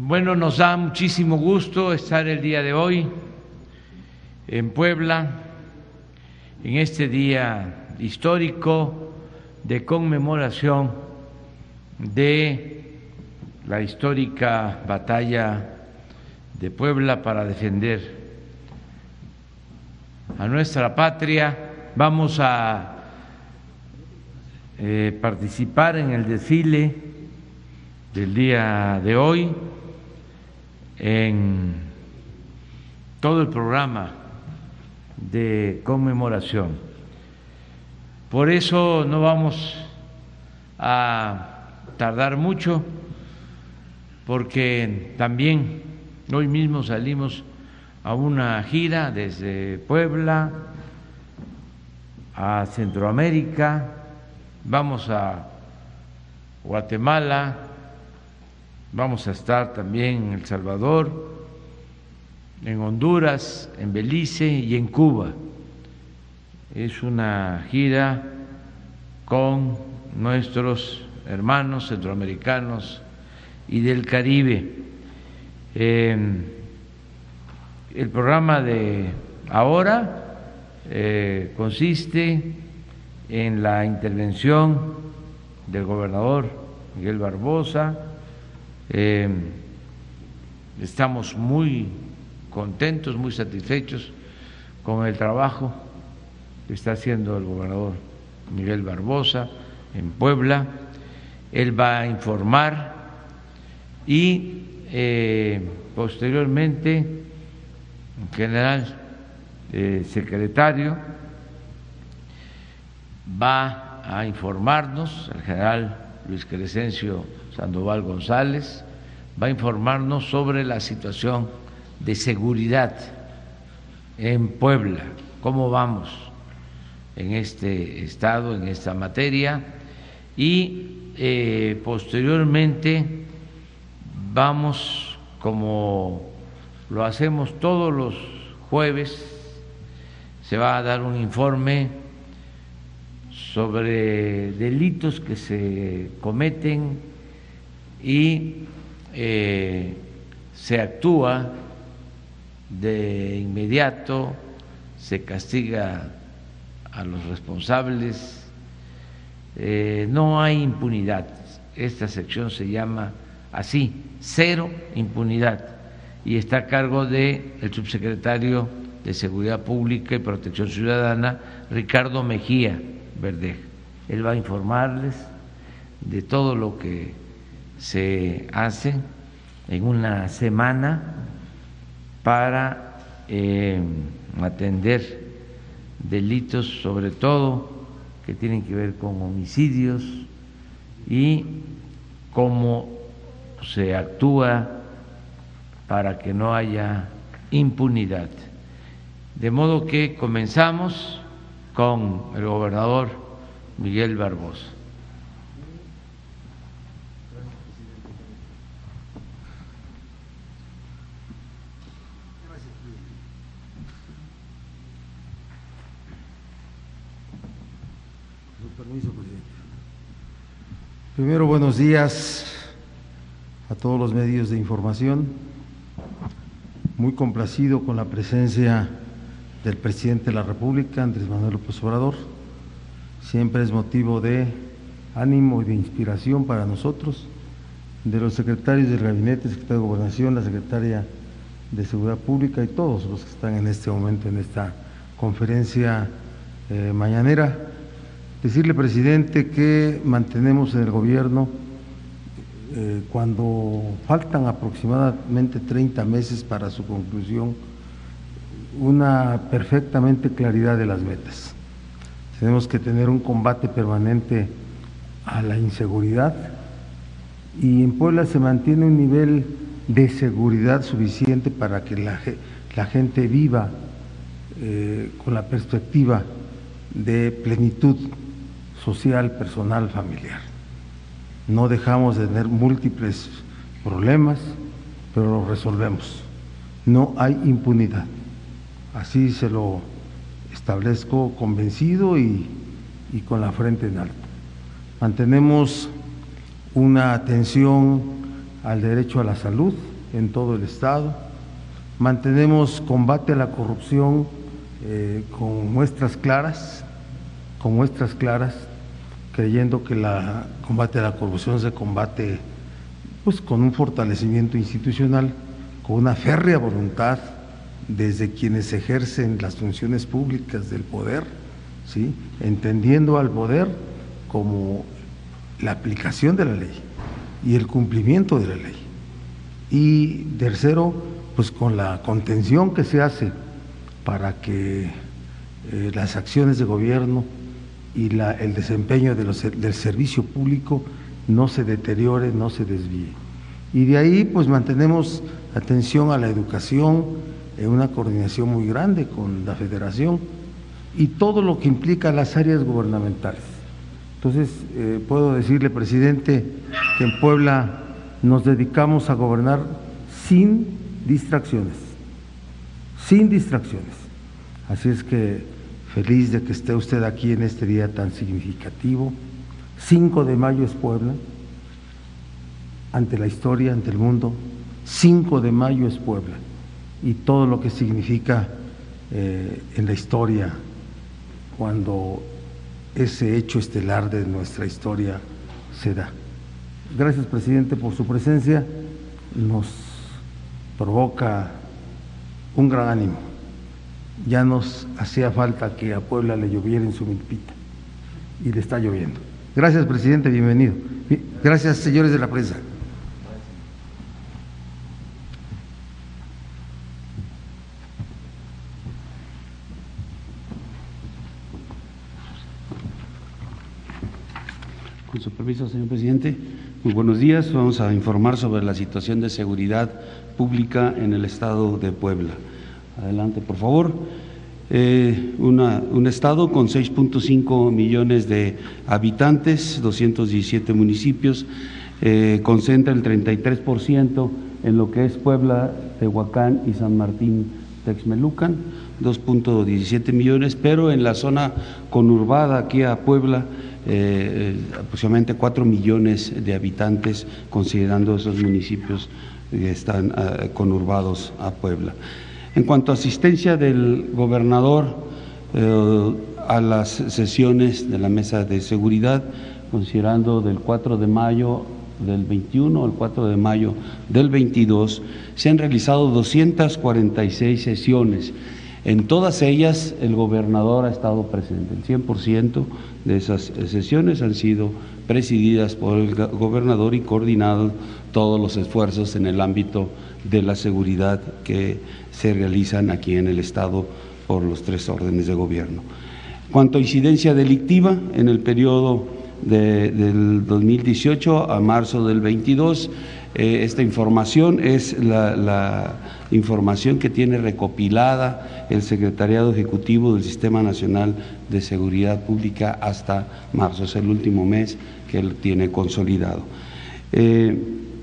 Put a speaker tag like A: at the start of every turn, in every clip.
A: Bueno, nos da muchísimo gusto estar el día de hoy en Puebla, en este día histórico de conmemoración de la histórica batalla de Puebla para defender a nuestra patria. Vamos a eh, participar en el desfile del día de hoy en todo el programa de conmemoración. Por eso no vamos a tardar mucho, porque también hoy mismo salimos a una gira desde Puebla a Centroamérica, vamos a Guatemala, vamos a estar también en El Salvador, en Honduras, en Belice y en Cuba. Es una gira con nuestros hermanos centroamericanos y del Caribe. Eh, el programa de ahora eh, consiste en la intervención del gobernador Miguel Barbosa. Eh, estamos muy contentos, muy satisfechos con el trabajo que está haciendo el gobernador Miguel Barbosa en Puebla. Él va a informar y eh, posteriormente general eh, secretario va a informarnos, el general Luis Crescencio Sandoval González, va a informarnos sobre la situación de seguridad en Puebla, cómo vamos en este estado, en esta materia, y eh, posteriormente vamos como lo hacemos todos los jueves, se va a dar un informe sobre delitos que se cometen y eh, se actúa de inmediato, se castiga a los responsables, eh, no hay impunidad. Esta sección se llama así, cero impunidad y está a cargo del el subsecretario de Seguridad Pública y Protección Ciudadana, Ricardo Mejía Verdeja. Él va a informarles de todo lo que se hace en una semana para eh, atender delitos, sobre todo que tienen que ver con homicidios y cómo se actúa para que no haya impunidad. De modo que comenzamos con el gobernador Miguel Barbosa.
B: Primero, buenos días a todos los medios de información muy complacido con la presencia del presidente de la República, Andrés Manuel López Obrador. Siempre es motivo de ánimo y de inspiración para nosotros, de los secretarios del gabinete, secretario de Gobernación, la secretaria de Seguridad Pública y todos los que están en este momento en esta conferencia eh, mañanera. Decirle, presidente, que mantenemos en el gobierno eh, cuando faltan aproximadamente 30 meses para su conclusión, una perfectamente claridad de las metas. Tenemos que tener un combate permanente a la inseguridad y en Puebla se mantiene un nivel de seguridad suficiente para que la, gente viva eh, con la perspectiva de plenitud social, personal, familiar no dejamos de tener múltiples problemas, pero los resolvemos. No hay impunidad. Así se lo establezco convencido y, con la frente en alto. Mantenemos una atención al derecho a la salud en todo el Estado. Mantenemos combate a la corrupción eh, con muestras claras, con muestras claras, creyendo que la combate a la corrupción se combate pues con un fortalecimiento institucional, con una férrea voluntad desde quienes ejercen las funciones públicas del poder, ¿sí? entendiendo al poder como la aplicación de la ley y el cumplimiento de la ley. Y tercero, pues con la contención que se hace para que eh, las acciones de gobierno y la, el desempeño de los, del servicio público no se deteriore, no se desvíe. Y de ahí pues mantenemos atención a la educación en una coordinación muy grande con la federación y todo lo que implica las áreas gubernamentales. Entonces, eh, puedo decirle, presidente, que en Puebla nos dedicamos a gobernar sin distracciones, sin distracciones. Así es que feliz de que esté usted aquí en este día tan significativo. 5 de mayo es Puebla, ante la historia, ante el mundo. 5 de mayo es Puebla y todo lo que significa eh, en la historia cuando ese hecho estelar de nuestra historia se da. Gracias, presidente, por su presencia. Nos provoca un gran ánimo. Ya nos hacía falta que a Puebla le lloviera en su milpita y le está lloviendo. Gracias, presidente, bienvenido. Gracias, señores de la prensa.
C: Con su permiso, señor presidente. Muy buenos días. Vamos a informar sobre la situación de seguridad pública en el estado de Puebla. Adelante, por favor. Eh, un estado con 6.5 millones de habitantes, 217 municipios, eh, concentra el 33% en lo que es Puebla, Tehuacán y San Martín Texmelucan, 2.17 millones, pero en la zona conurbada aquí a Puebla eh, aproximadamente 4 millones de habitantes, considerando esos municipios que están conurbados a Puebla. En cuanto a asistencia del gobernador eh, a las sesiones de la mesa de seguridad, considerando del 4 de mayo del 21 al 4 de mayo del 22, se han realizado 246 sesiones. En todas ellas el gobernador ha estado presente, el 100% de esas sesiones han sido presididas por el gobernador y coordinados todos los esfuerzos en el ámbito de la seguridad que se realizan aquí en el Estado por los tres órdenes de gobierno. Cuanto a incidencia delictiva, en el periodo del 2018 a marzo del 22, eh, esta información es la, información que tiene recopilada el Secretariado Ejecutivo del Sistema Nacional de Seguridad Pública hasta marzo, es el último mes que él tiene consolidado. Eh,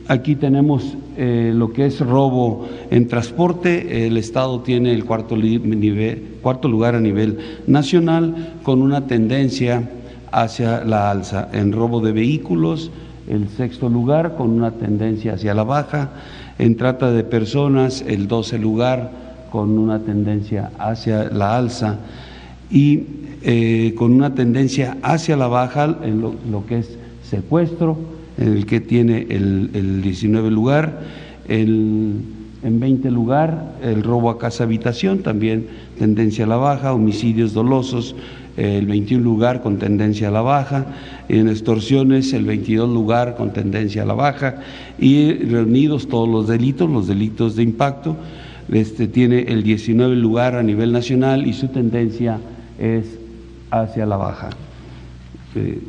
C: aquí tenemos eh, lo que es robo en transporte. El Estado tiene el cuarto, nivel, cuarto lugar a nivel nacional con una tendencia hacia la alza en robo de vehículos, el sexto lugar con una tendencia hacia la baja, en trata de personas el doce lugar con una tendencia hacia la alza. Y eh, con una tendencia hacia la baja en lo, que es secuestro, en el que tiene el, el 19 lugar, el, en 20 lugar el robo a casa habitación, también tendencia a la baja, homicidios dolosos, el 21 lugar con tendencia a la baja, en extorsiones el 22 lugar con tendencia a la baja y reunidos todos los delitos, los delitos de impacto, este tiene el 19 lugar a nivel nacional y su tendencia es hacia la baja. Eh,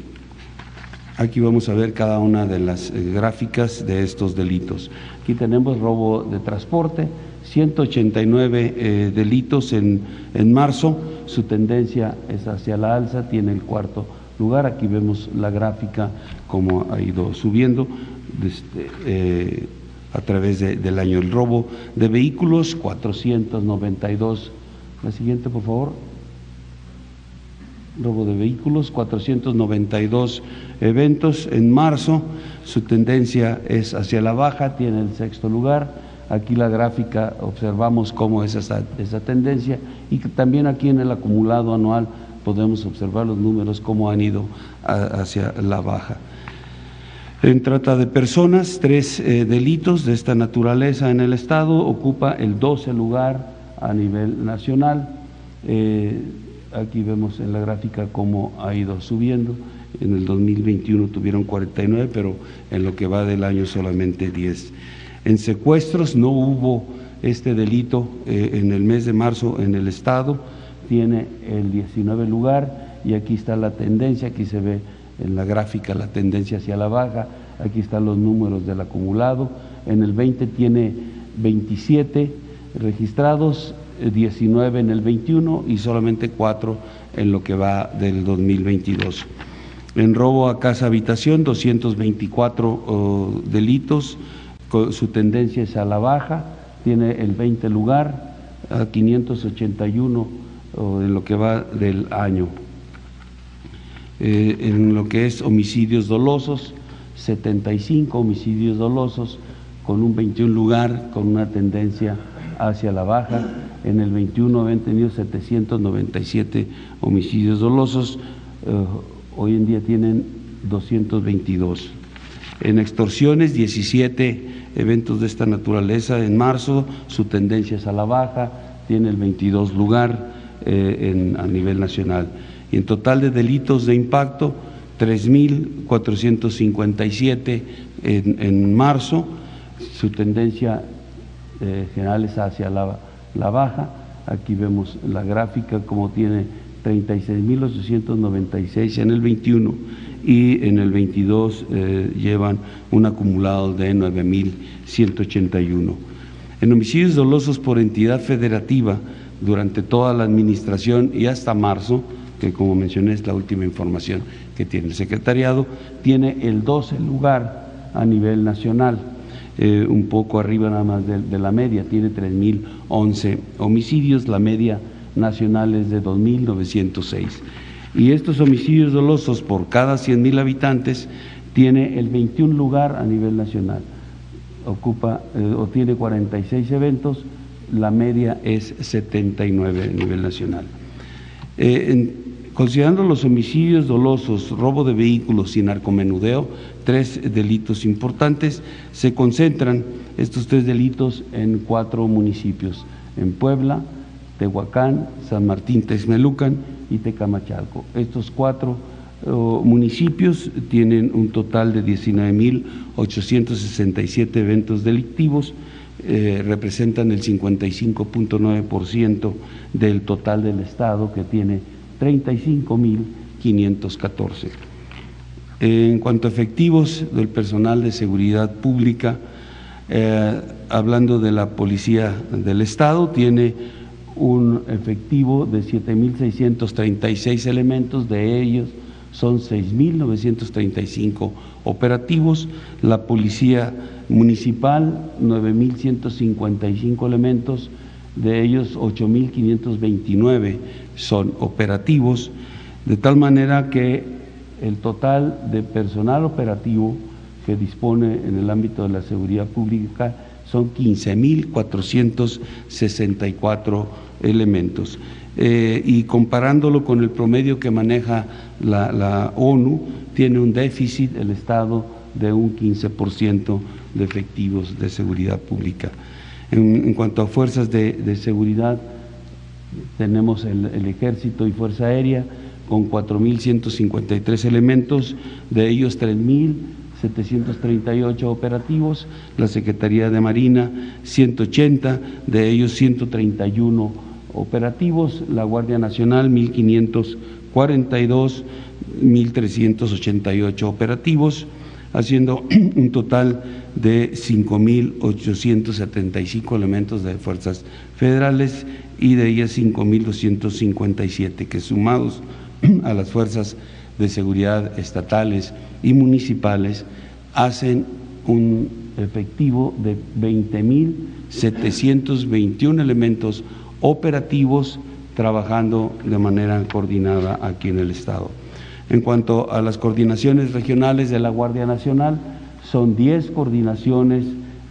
C: aquí vamos a ver cada una de las eh, gráficas de estos delitos. Aquí tenemos robo de transporte, 189 eh, delitos en, en marzo, su tendencia es hacia la alza, tiene el cuarto lugar, aquí vemos la gráfica como ha ido subiendo desde, eh, a través del año. El robo de vehículos, 492. La siguiente, por favor. robo de vehículos, 492 eventos. En marzo su tendencia es hacia la baja, tiene el sexto lugar. Aquí la gráfica observamos cómo es esa, esa tendencia y también aquí en el acumulado anual podemos observar los números cómo han ido hacia la baja. En trata de personas, tres eh, delitos de esta naturaleza en el Estado, ocupa el 12 lugar a nivel nacional. Eh, aquí vemos en la gráfica cómo ha ido subiendo. En el 2021 tuvieron 49, pero en lo que va del año solamente 10. En secuestros no hubo este delito eh, en el mes de marzo en el Estado, tiene el 19 lugar y aquí está la tendencia, aquí se ve en la gráfica la tendencia hacia la baja, aquí están los números del acumulado, en el 20 tiene 27 registrados, 19 en el 21 y solamente 4 en lo que va del 2022. En robo a casa habitación, 224 delitos, su tendencia es a la baja, tiene el 20 lugar, a 581 en lo que va del año. Eh, en lo que es homicidios dolosos, 75 homicidios dolosos, con un 21 lugar, con una tendencia hacia la baja. En el 21 habían tenido 797 homicidios dolosos, eh, hoy en día tienen 222. En extorsiones, 17 eventos de esta naturaleza en marzo, su tendencia es a la baja, tiene el 22 lugar eh, a nivel nacional. Y en total de delitos de impacto 3.457 en, en marzo, su tendencia eh, general es hacia la, baja, aquí vemos la gráfica como tiene 36.896 en el 21 y en el 22 eh, llevan un acumulado de 9.181. En homicidios dolosos por entidad federativa durante toda la administración y hasta marzo, que como mencioné es la última información que tiene el secretariado, tiene el 12 lugar a nivel nacional, eh, un poco arriba nada más de, la media, tiene 3.011 homicidios, la media nacional es de 2.906. Y estos homicidios dolosos por cada 100.000 habitantes tiene el 21 lugar a nivel nacional, ocupa o tiene 46 eventos, la media es 79 a nivel nacional. Eh, considerando los homicidios dolosos, robo de vehículos y narcomenudeo, tres delitos importantes, se concentran estos tres delitos en cuatro municipios, en Puebla, Tehuacán, San Martín Texmelucan y Tecamachalco. Estos cuatro oh, municipios tienen un total de 19.867 eventos delictivos, eh, representan el 55.9% del total del Estado que tiene 35.514. En cuanto a efectivos del personal de seguridad pública, eh, hablando de la Policía del Estado, tiene un efectivo de 7.636 elementos, de ellos son 6.935 operativos, la Policía Municipal 9.155 elementos, de ellos 8.529 son operativos, de tal manera que el total de personal operativo que dispone en el ámbito de la seguridad pública son 15.464 elementos. Eh, y comparándolo con el promedio que maneja la, ONU, tiene un déficit el Estado de un 15% de efectivos de seguridad pública. En, cuanto a fuerzas de, seguridad, tenemos el, el, Ejército y Fuerza Aérea con 4.153 elementos, de ellos 3.738 operativos, la Secretaría de Marina 180, de ellos 131 operativos, la Guardia Nacional 1.542, 1.388 operativos, haciendo un total de 5.875 elementos de fuerzas federales y de ellas 5.257 que sumados a las fuerzas de seguridad estatales y municipales hacen un efectivo de 20.721 elementos operativos trabajando de manera coordinada aquí en el Estado. En cuanto a las coordinaciones regionales de la Guardia Nacional, son 10 coordinaciones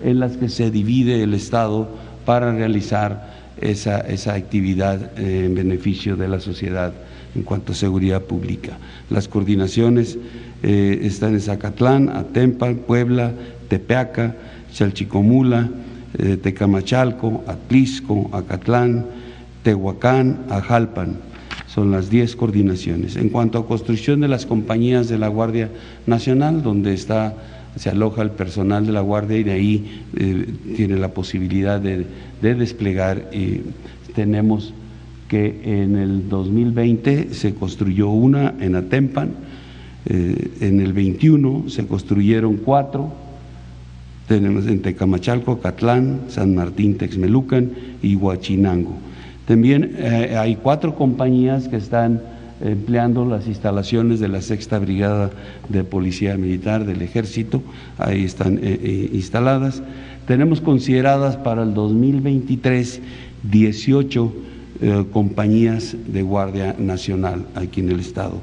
C: en las que se divide el Estado para realizar esa, actividad en beneficio de la sociedad en cuanto a seguridad pública. Las coordinaciones eh, están en Zacatlán, Atempa, Puebla, Tepeaca, Chalchicomula, eh, Tecamachalco, Atlisco, Acatlán, Tehuacán, Ajalpan. Son las 10 coordinaciones. En cuanto a construcción de las compañías de la Guardia Nacional, donde está se aloja el personal de la Guardia y de ahí eh, tiene la posibilidad de, desplegar. Y tenemos que en el 2020 se construyó una en Atempan, eh, en el 21 se construyeron cuatro, tenemos en Tecamachalco, Catlán, San Martín, Texmelucan y Huachinango. También eh, hay cuatro compañías que están empleando las instalaciones de la Sexta Brigada de Policía Militar del Ejército, ahí están eh, instaladas. Tenemos consideradas para el 2023 18 compañías de Guardia Nacional aquí en el Estado.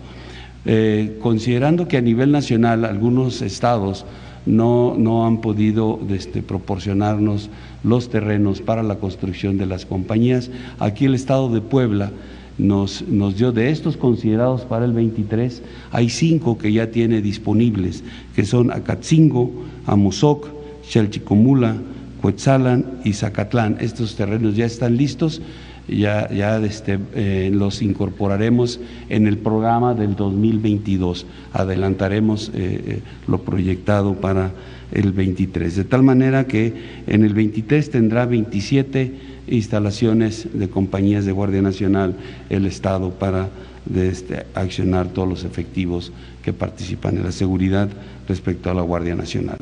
C: considerando que a nivel nacional algunos estados no, no han podido este, proporcionarnos los terrenos para la construcción de las compañías. Aquí el Estado de Puebla nos, nos, dio de estos considerados para el 23, hay cinco que ya tiene disponibles, que son Acatzingo, Amozoc, Chalchicomula, Cuetzalan y Zacatlán. Estos terrenos ya están listos ya, ya este, eh, los incorporaremos en el programa del 2022. Adelantaremos eh, eh, lo proyectado para el 23. De tal manera que en el 23 tendrá 27 instalaciones de compañías de Guardia Nacional el Estado para este, accionar todos los efectivos que participan en la seguridad respecto a la Guardia Nacional.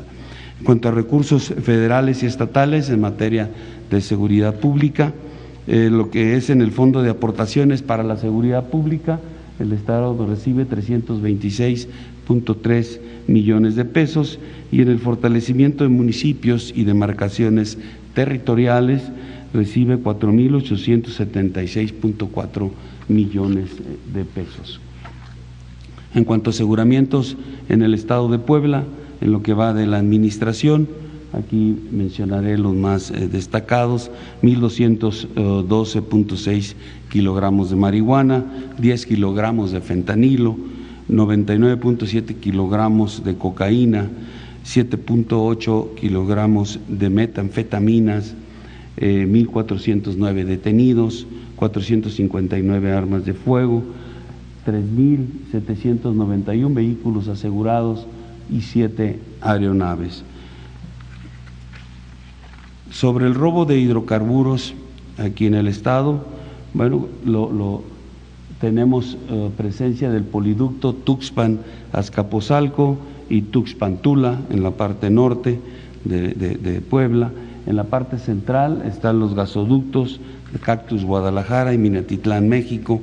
C: En cuanto a recursos federales y estatales en materia de seguridad pública, eh, lo que es en el Fondo de Aportaciones para la Seguridad Pública, el Estado recibe 326.3 millones de pesos y en el fortalecimiento de municipios y demarcaciones territoriales recibe 4.876.4 millones de pesos. En cuanto a aseguramientos en el Estado de Puebla, en lo que va de la administración, Aquí mencionaré los más eh, destacados, 1.212.6 kilogramos de marihuana, 10 kilogramos de fentanilo, 99.7 kilogramos de cocaína, 7.8 kilogramos de metanfetaminas, 1.409 eh, detenidos, 459 armas de fuego, 3.791 vehículos asegurados y 7 aeronaves. Sobre el robo de hidrocarburos aquí en el Estado, bueno, lo, tenemos eh, presencia del poliducto Tuxpan-Azcapotzalco y Tuxpan-Tula en la parte norte de, Puebla. En la parte central están los gasoductos de Cactus Guadalajara y Minatitlán, México.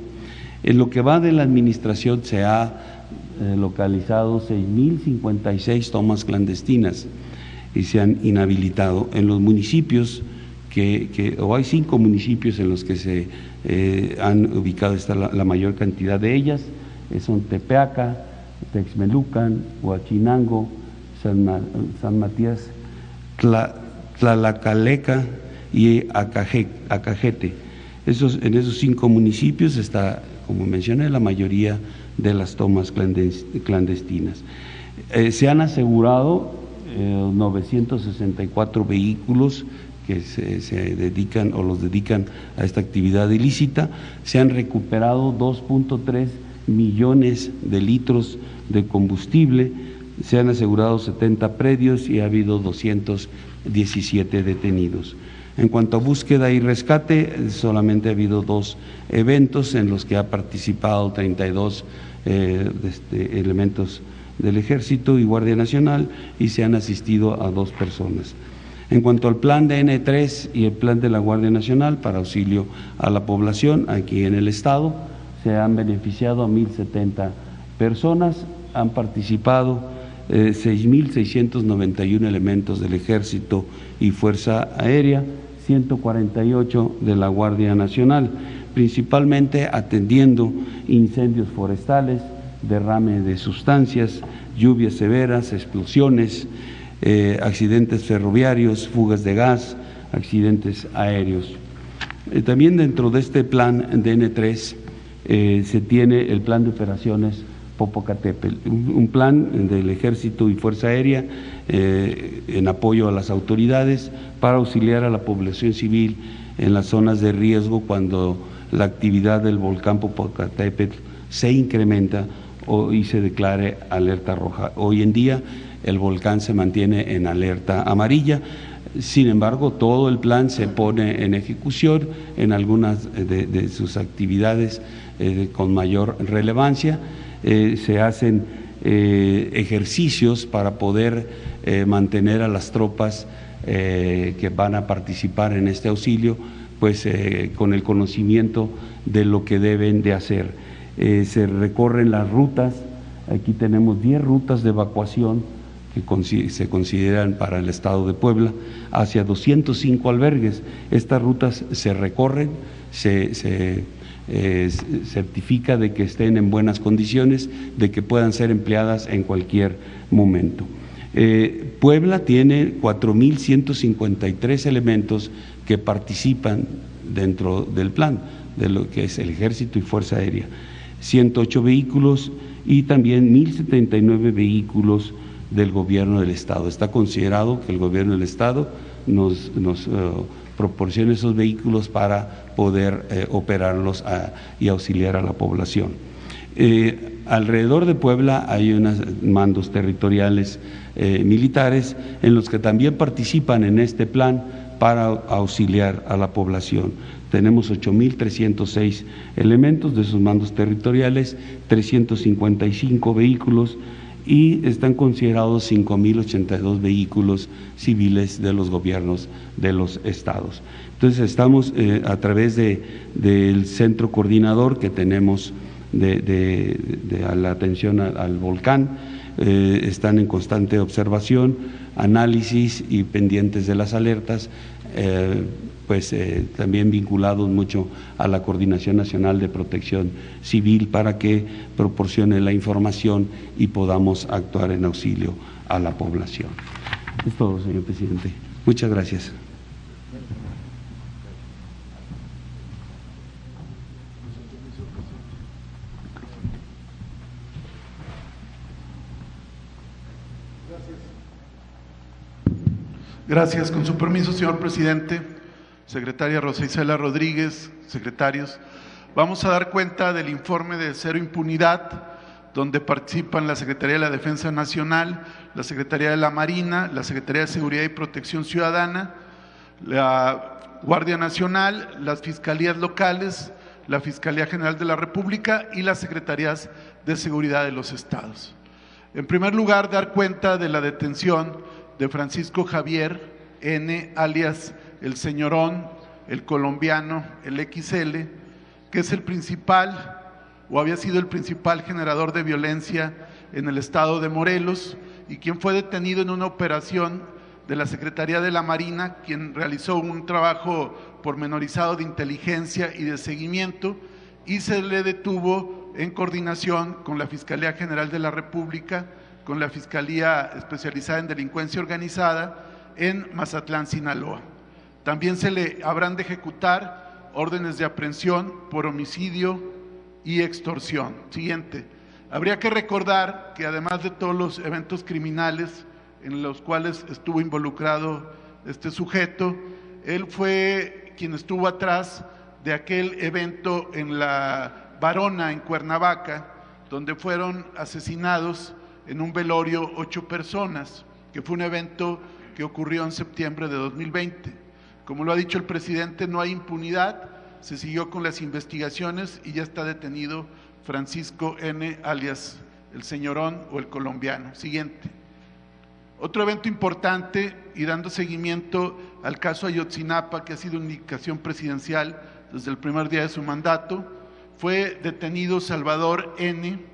C: En lo que va de la administración se ha eh, localizado 6.056 tomas clandestinas y se han inhabilitado. En los municipios, que, o hay cinco municipios en los que se eh, han ubicado está la, mayor cantidad de ellas, eh, son Tepeaca, Texmelucan, Huachinango, San, Matías, Tlalacaleca y Acajete. Esos, en esos cinco municipios está, como mencioné, la mayoría de las tomas clandestinas. Eh, se han asegurado 964 vehículos que se, dedican o los dedican a esta actividad ilícita. Se han recuperado 2.3 millones de litros de combustible, se han asegurado 70 predios y ha habido 217 detenidos. En cuanto a búsqueda y rescate, solamente ha habido dos eventos en los que ha participado 32 eh, este, elementos del Ejército y Guardia Nacional y se han asistido a dos personas. En cuanto al plan de N3 y el plan de la Guardia Nacional para auxilio a la población aquí en el Estado, se han beneficiado a 1.070 personas, han participado 6.691 eh, elementos del Ejército y Fuerza Aérea, 148 de la Guardia Nacional. principalmente atendiendo incendios forestales, derrame de sustancias, lluvias severas, explosiones, eh, accidentes ferroviarios, fugas de gas, accidentes aéreos. Eh, también dentro de este plan DN3 eh, se tiene el plan de operaciones Popocatépetl, un, plan del Ejército y Fuerza Aérea en apoyo a las autoridades para auxiliar a la población civil en las zonas de riesgo cuando la actividad del volcán Popocatépetl se incrementa y se declare alerta roja. Hoy en día el volcán se mantiene en alerta amarilla. Sin embargo, todo el plan se pone en ejecución en algunas de, sus actividades eh, con mayor relevancia. Eh, se hacen eh, ejercicios para poder mantener a las tropas que van a participar en este auxilio, pues con el conocimiento de lo que deben de hacer. Se recorren las rutas, aquí tenemos 10 rutas de evacuación que se consideran para el Estado de Puebla, hacia 205 albergues. Estas rutas se recorren, se, eh, certifica de que estén en buenas condiciones, de que puedan ser empleadas en cualquier momento. Eh, Puebla tiene 4.153 elementos que participan dentro del plan, de lo que es el Ejército y Fuerza Aérea, 108 vehículos y también 1.079 vehículos del gobierno del Estado. Está considerado que el gobierno del Estado nos, eh, proporcione esos vehículos para poder eh, operarlos y auxiliar a la población. Eh, alrededor de Puebla hay unos mandos territoriales militares en los que también participan en este plan para auxiliar a la población. Tenemos 8.306 elementos de esos mandos territoriales, 355 vehículos y están considerados 5.082 vehículos civiles de los gobiernos de los estados. Entonces estamos eh, a través de, del centro coordinador que tenemos de, la atención al, volcán, eh, están en constante observación, análisis y pendientes de las alertas. Eh, pues eh, también vinculados mucho a la Coordinación Nacional de Protección Civil para que proporcione la información y podamos actuar en auxilio a la población. Es todo, señor presidente. Muchas gracias.
D: Gracias. Con su permiso, señor presidente secretaria Rosa Isela Rodríguez, secretarios, vamos a dar cuenta del informe de Cero Impunidad, donde participan la Secretaría de la Defensa Nacional, la Secretaría de la Marina, la Secretaría de Seguridad y Protección Ciudadana, la Guardia Nacional, las Fiscalías locales, la Fiscalía General de la República y las Secretarías de Seguridad de los Estados. En primer lugar, dar cuenta de la detención de Francisco Javier N., alias el señorón, el colombiano, el XL, que es el principal o había sido el principal generador de violencia en el estado de Morelos y quien fue detenido en una operación de la Secretaría de la Marina, quien realizó un trabajo pormenorizado de inteligencia y de seguimiento y se le detuvo en coordinación con la Fiscalía General de la República, con la Fiscalía Especializada en Delincuencia Organizada en Mazatlán, Sinaloa. También se le habrán de ejecutar órdenes de aprehensión por homicidio y extorsión. Siguiente. Habría que recordar que además de todos los eventos criminales en los cuales estuvo involucrado este sujeto, él fue quien estuvo atrás de aquel evento en la Varona, en Cuernavaca, donde fueron asesinados en un velorio ocho personas, que fue un evento que ocurrió en septiembre de 2020. Como lo ha dicho el presidente, no hay impunidad, se siguió con las investigaciones y ya está detenido Francisco N., alias el señorón o el colombiano. Siguiente. Otro evento importante y dando seguimiento al caso Ayotzinapa, que ha sido indicación presidencial desde el primer día de su mandato, fue detenido Salvador N.,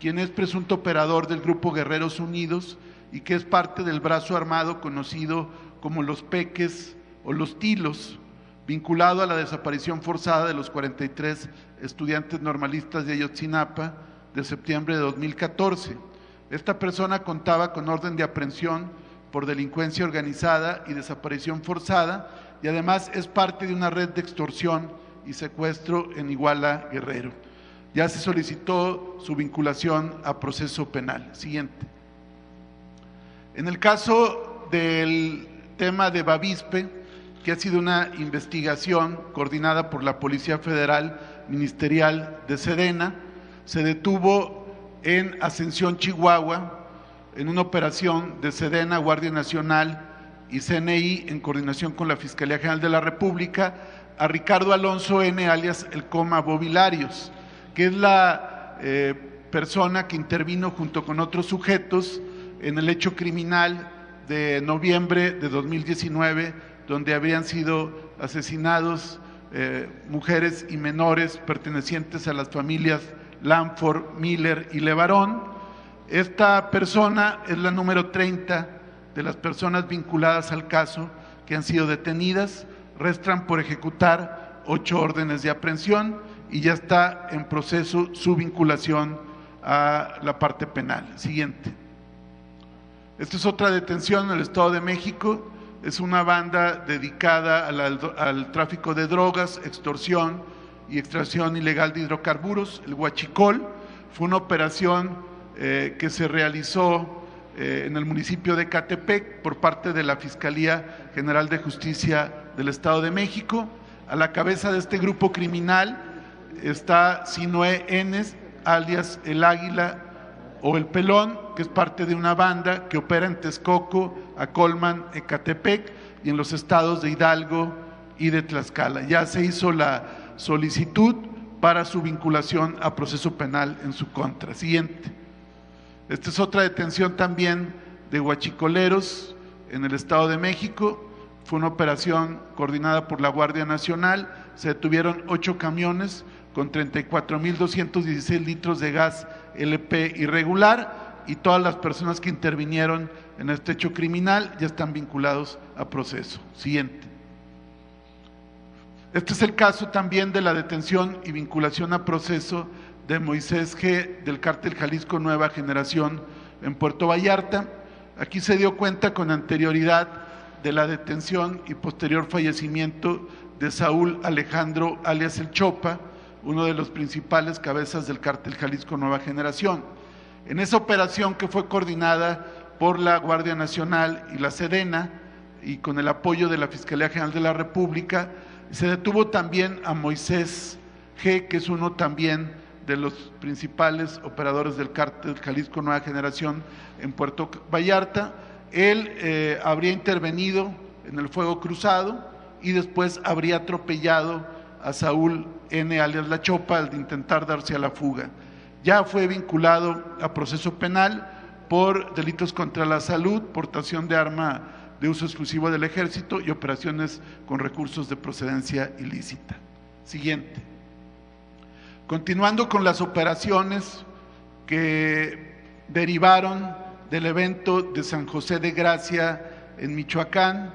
D: quien es presunto operador del Grupo Guerreros Unidos y que es parte del brazo armado conocido como los Peques o los tilos, vinculado a la desaparición forzada de los 43 estudiantes normalistas de Ayotzinapa de septiembre de 2014. Esta persona contaba con orden de aprehensión por delincuencia organizada y desaparición forzada y además es parte de una red de extorsión y secuestro en Iguala Guerrero. Ya se solicitó su vinculación a proceso penal. Siguiente. En el caso del tema de Bavispe, que ha sido una investigación coordinada por la Policía Federal Ministerial de Sedena, se detuvo en Ascensión, Chihuahua, en una operación de Sedena, Guardia Nacional y CNI en coordinación con la Fiscalía General de la República a Ricardo Alonso N, alias el Coma Bobilarios, que es la eh, persona que intervino junto con otros sujetos en el hecho criminal de noviembre de 2019, donde habrían sido asesinados eh, mujeres y menores pertenecientes a las familias Lanford, Miller y Levarón. Esta persona es la número 30 de las personas vinculadas al caso que han sido detenidas. Restan por ejecutar ocho órdenes de aprehensión y ya está en proceso su vinculación a la parte penal. Siguiente. Esta es otra detención en el Estado de México. Es una banda dedicada al, tráfico de drogas, extorsión y extracción ilegal de hidrocarburos, el Huachicol. Fue una operación eh, que se realizó eh, en el municipio de Catepec por parte de la Fiscalía General de Justicia del Estado de México. A la cabeza de este grupo criminal está Sinoé Enes, alias El Águila o El Pelón, que es parte de una banda que opera en Texcoco, Acolman, Ecatepec y en los estados de Hidalgo y de Tlaxcala. Ya se hizo la solicitud para su vinculación a proceso penal en su contra. Siguiente. Esta es otra detención también de huachicoleros en el Estado de México. Fue una operación coordinada por la Guardia Nacional. Se detuvieron ocho camiones con 34.216 litros de gas LP irregular y todas las personas que intervinieron en este hecho criminal ya están vinculados a proceso. Siguiente. Este es el caso también de la detención y vinculación a proceso de Moisés G. del cártel Jalisco Nueva Generación en Puerto Vallarta. Aquí se dio cuenta con anterioridad de la detención y posterior fallecimiento de Saúl Alejandro alias El Chopa, uno de los principales cabezas del cártel Jalisco Nueva Generación. En esa operación que fue coordinada por la Guardia Nacional y la Sedena y con el apoyo de la Fiscalía General de la República, se detuvo también a Moisés G, que es uno también de los principales operadores del cártel Jalisco Nueva Generación en Puerto Vallarta. Él eh, habría intervenido en el fuego cruzado y después habría atropellado a Saúl N. alias La Chopa al intentar darse a la fuga. Ya fue vinculado a proceso penal por delitos contra la salud, portación de arma de uso exclusivo del ejército y operaciones con recursos de procedencia ilícita. Siguiente. Continuando con las operaciones que derivaron del evento de San José de Gracia en Michoacán,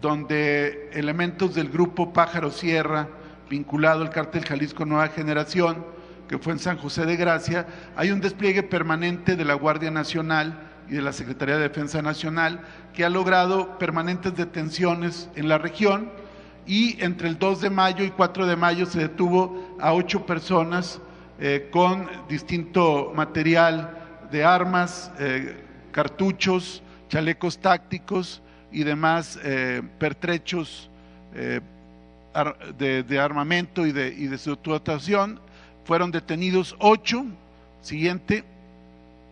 D: donde elementos del grupo Pájaro Sierra vinculado al cártel Jalisco Nueva Generación, que fue en San José de Gracia, hay un despliegue permanente de la Guardia Nacional y de la Secretaría de Defensa Nacional que ha logrado permanentes detenciones en la región y entre el 2 de mayo y 4 de mayo se detuvo a ocho personas eh, con distinto material de armas, eh, cartuchos, chalecos tácticos y demás eh, pertrechos de, armamento y de, y su dotación. Fueron detenidos ocho, siguiente,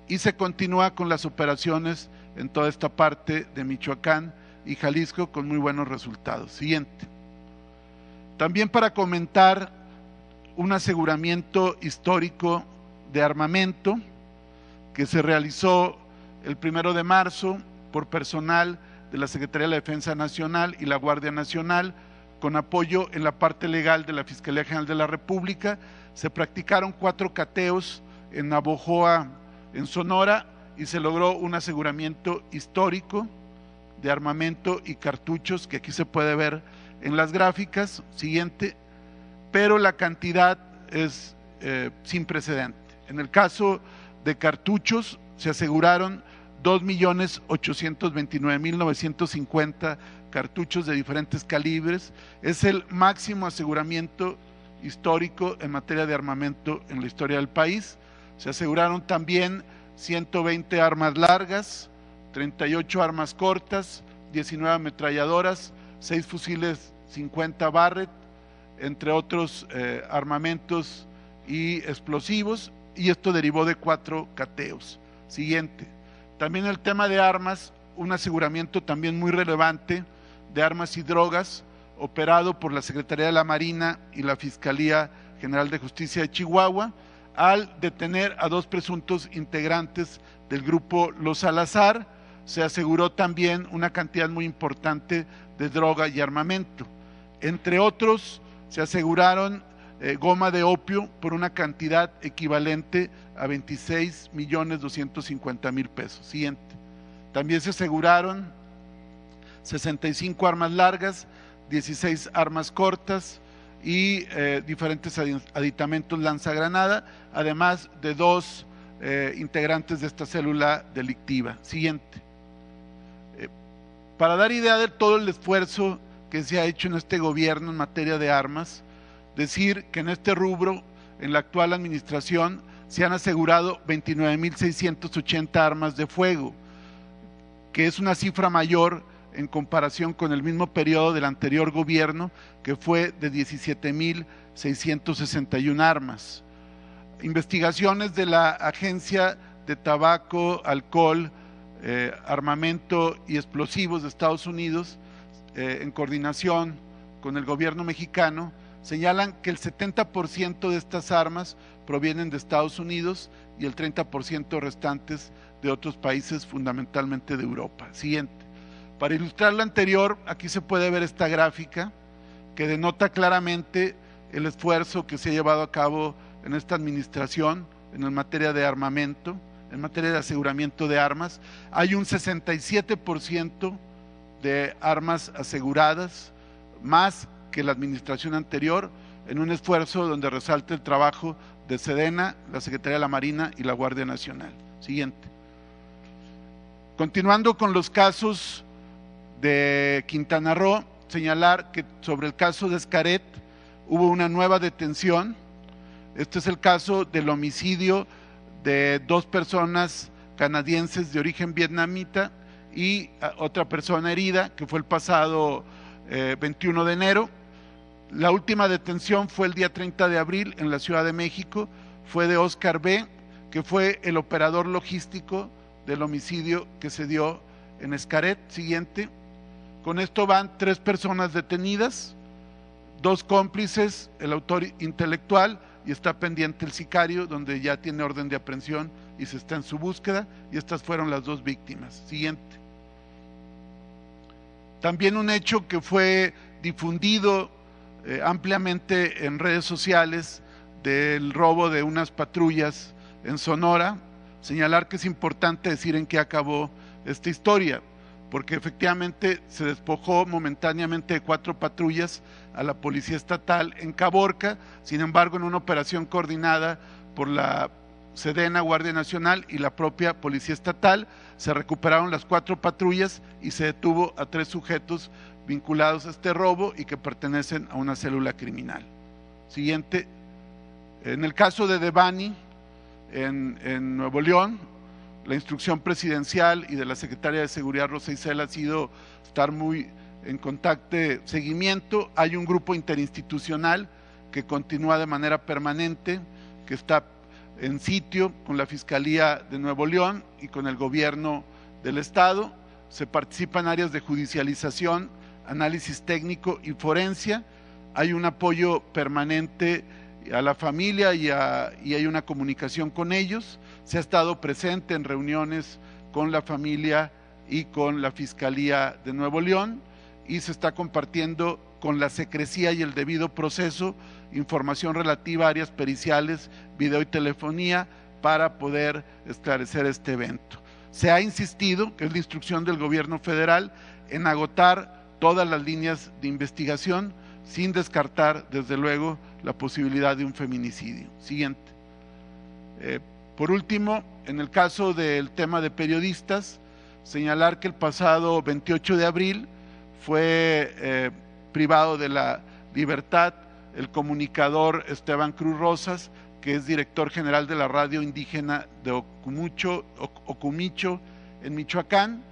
D: y se continúa con las operaciones en toda esta parte de Michoacán y Jalisco con muy buenos resultados. Siguiente. También para comentar un aseguramiento histórico de armamento que se realizó el primero de marzo por personal de la Secretaría de la Defensa Nacional y la Guardia Nacional con apoyo en la parte legal de la Fiscalía General de la República. Se practicaron cuatro cateos en Navojoa, en Sonora, y se logró un aseguramiento histórico de armamento y cartuchos, que aquí se puede ver en las gráficas, siguiente, pero la cantidad es eh, sin precedente. En el caso de cartuchos, se aseguraron 2.829.950 cartuchos de diferentes calibres. Es el máximo aseguramiento histórico en materia de armamento en la historia del país. Se aseguraron también 120 armas largas, 38 armas cortas, 19 ametralladoras, 6 fusiles 50 Barrett, entre otros eh, armamentos y explosivos, y esto derivó de cuatro cateos. Siguiente. También el tema de armas, un aseguramiento también muy relevante de armas y drogas, operado por la Secretaría de la Marina y la Fiscalía General de Justicia de Chihuahua, al detener a dos presuntos integrantes del grupo Los Salazar, se aseguró también una cantidad muy importante de droga y armamento. Entre otros, se aseguraron eh, goma de opio por una cantidad equivalente a 26 millones 250 mil pesos. Siguiente. También se aseguraron 65 armas largas, 16 armas cortas y eh, diferentes aditamentos lanzagranada, además de dos eh, integrantes de esta célula delictiva. Siguiente. para dar idea de todo el esfuerzo que se ha hecho en este gobierno en materia de armas, decir que en este rubro, en la actual administración, se han asegurado 29.680 armas de fuego, que es una cifra mayor en comparación con el mismo periodo del anterior gobierno, que fue de 17.661 armas. Investigaciones de la Agencia de Tabaco, Alcohol, eh, Armamento y Explosivos de Estados Unidos, eh, en coordinación con el gobierno mexicano, señalan que el 70% de estas armas provienen de Estados Unidos y el 30% restantes de otros países, fundamentalmente de Europa. Siguiente. Para ilustrar lo anterior, aquí se puede ver esta gráfica que denota claramente el esfuerzo que se ha llevado a cabo en esta administración en materia de armamento, en materia de aseguramiento de armas. Hay un 67% de armas aseguradas, más que la administración anterior en un esfuerzo donde resalta el trabajo de Sedena, la Secretaría de la Marina y la Guardia Nacional. Siguiente. Continuando con los casos de Quintana Roo, señalar que sobre el caso de Escaret hubo una nueva detención. Este es el caso del homicidio de dos personas canadienses de origen vietnamita y otra persona herida, que fue el pasado 21 eh, de enero. La última detención fue el día 30 de abril en la Ciudad de México, fue de Oscar B., que fue el operador logístico del homicidio que se dio en Escaret. Siguiente. Con esto van tres personas detenidas, dos cómplices, el autor intelectual y está pendiente el sicario, donde ya tiene orden de aprehensión y se está en su búsqueda, y estas fueron las dos víctimas. Siguiente. También un hecho que fue difundido eh, ampliamente en redes sociales del robo de unas patrullas en Sonora, señalar que es importante decir en qué acabó esta historia, porque efectivamente se despojó momentáneamente de cuatro patrullas a la Policía Estatal en Caborca, sin embargo en una operación coordinada por la Sedena, Guardia Nacional y la propia Policía Estatal, se recuperaron las cuatro patrullas y se detuvo a tres sujetos vinculados a este robo y que pertenecen a una célula criminal. Siguiente, en el caso de Devani, en, Nuevo León, la instrucción presidencial y de la Secretaria de Seguridad Rosa Isela ha sido estar muy en contacto, seguimiento. Hay un grupo interinstitucional que continúa de manera permanente, que está en sitio con la Fiscalía de Nuevo León y con el gobierno del Estado. Se participan áreas de judicialización análisis técnico y forencia. Hay un apoyo permanente a la familia y, hay una comunicación con ellos. Se ha estado presente en reuniones con la familia y con la Fiscalía de Nuevo León y se está compartiendo con la secrecía y el debido proceso información relativa a áreas periciales, video y telefonía para poder esclarecer este evento. Se ha insistido, que es la instrucción del gobierno federal, en agotar todas las líneas de investigación sin descartar, desde luego, la posibilidad de un feminicidio. Siguiente. Eh, por último, en el caso del tema de periodistas, señalar que el pasado 28 de abril fue eh, privado de la libertad el comunicador Esteban Cruz Rosas, que es director general de la radio indígena de Ocumucho, Ocumicho en Michoacán.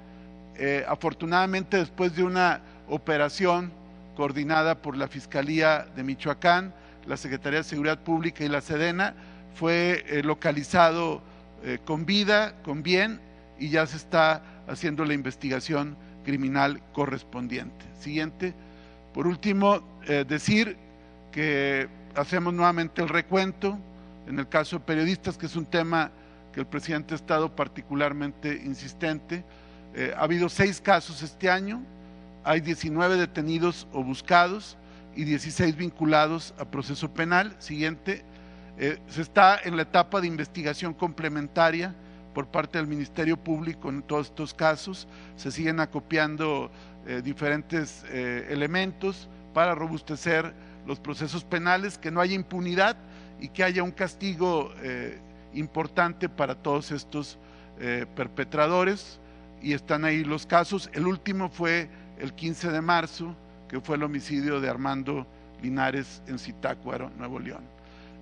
D: Eh, afortunadamente, después de una operación coordinada por la Fiscalía de Michoacán, la Secretaría de Seguridad Pública y la Sedena, fue eh, localizado eh, con vida, con bien, y ya se está haciendo la investigación criminal correspondiente. Siguiente. Por último, decir que hacemos nuevamente el recuento en el caso de periodistas, que es un tema que el presidente ha estado particularmente insistente. Eh, ha habido seis casos este año, hay 19 detenidos o buscados y 16 vinculados a proceso penal. Siguiente, eh, se está en la etapa de investigación complementaria por parte del Ministerio Público en todos estos casos. Se siguen acopiando eh, diferentes elementos para robustecer los procesos penales, que no haya impunidad y que haya un castigo eh, importante para todos estos eh, perpetradores. Y están ahí los casos. El último fue el 15 de marzo, que fue el homicidio de Armando Linares en Zitácuaro, Nuevo León.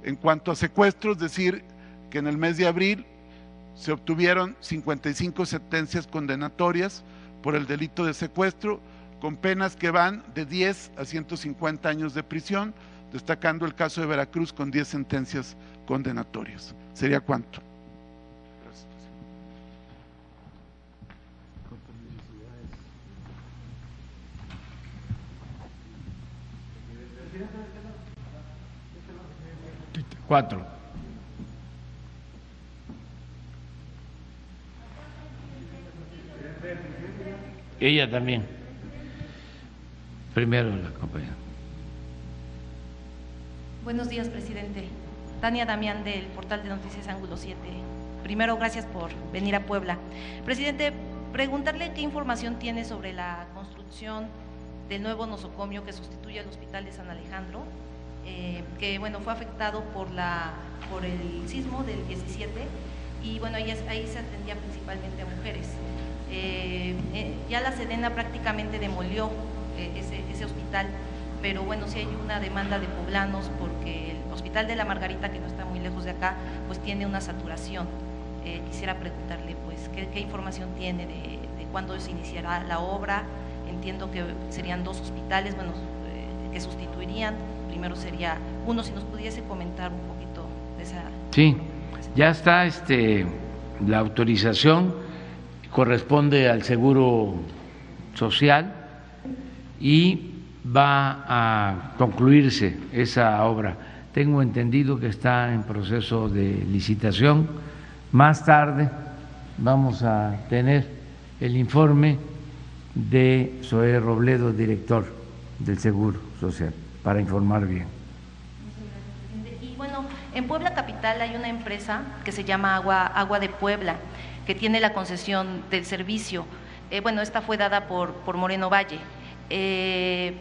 D: En cuanto a secuestros, decir que en el mes de abril se obtuvieron 55 sentencias condenatorias por el delito de secuestro, con penas que van de 10 a 150 años de prisión, destacando el caso de Veracruz con 10 sentencias condenatorias. ¿Sería cuánto?
A: Cuatro. Ella también. Primero la compañera.
E: Buenos días, presidente. Tania Damián del portal de Noticias Ángulo 7. Primero, gracias por venir a Puebla. Presidente, preguntarle qué información tiene sobre la construcción del nuevo nosocomio que sustituye al Hospital de San Alejandro, eh, que bueno, fue afectado por, la, por el sismo del 17 y bueno, ahí, ahí se atendía principalmente a mujeres. Eh, eh, ya la Sedena prácticamente demolió ese, ese hospital pero bueno, sí hay una demanda de poblanos porque el Hospital de la Margarita, que no está muy lejos de acá, pues tiene una saturación. Quisiera preguntarle, pues, ¿qué, información tiene de, cuándo se iniciará la obra? Entiendo que serían dos hospitales, bueno, que sustituirían. Primero sería uno, si nos pudiese comentar un poquito de esa...
A: Sí, ya está este, la autorización, corresponde al Seguro Social y va a concluirse esa obra. Tengo entendido que está en proceso de licitación. Más tarde vamos a tener el informe de Zoé Robledo, director del Seguro Social, para informar bien.
E: Y bueno, en Puebla Capital hay una empresa que se llama Agua, Agua de Puebla, que tiene la concesión del servicio. Eh, bueno, esta fue dada por, por Moreno Valle. Eh,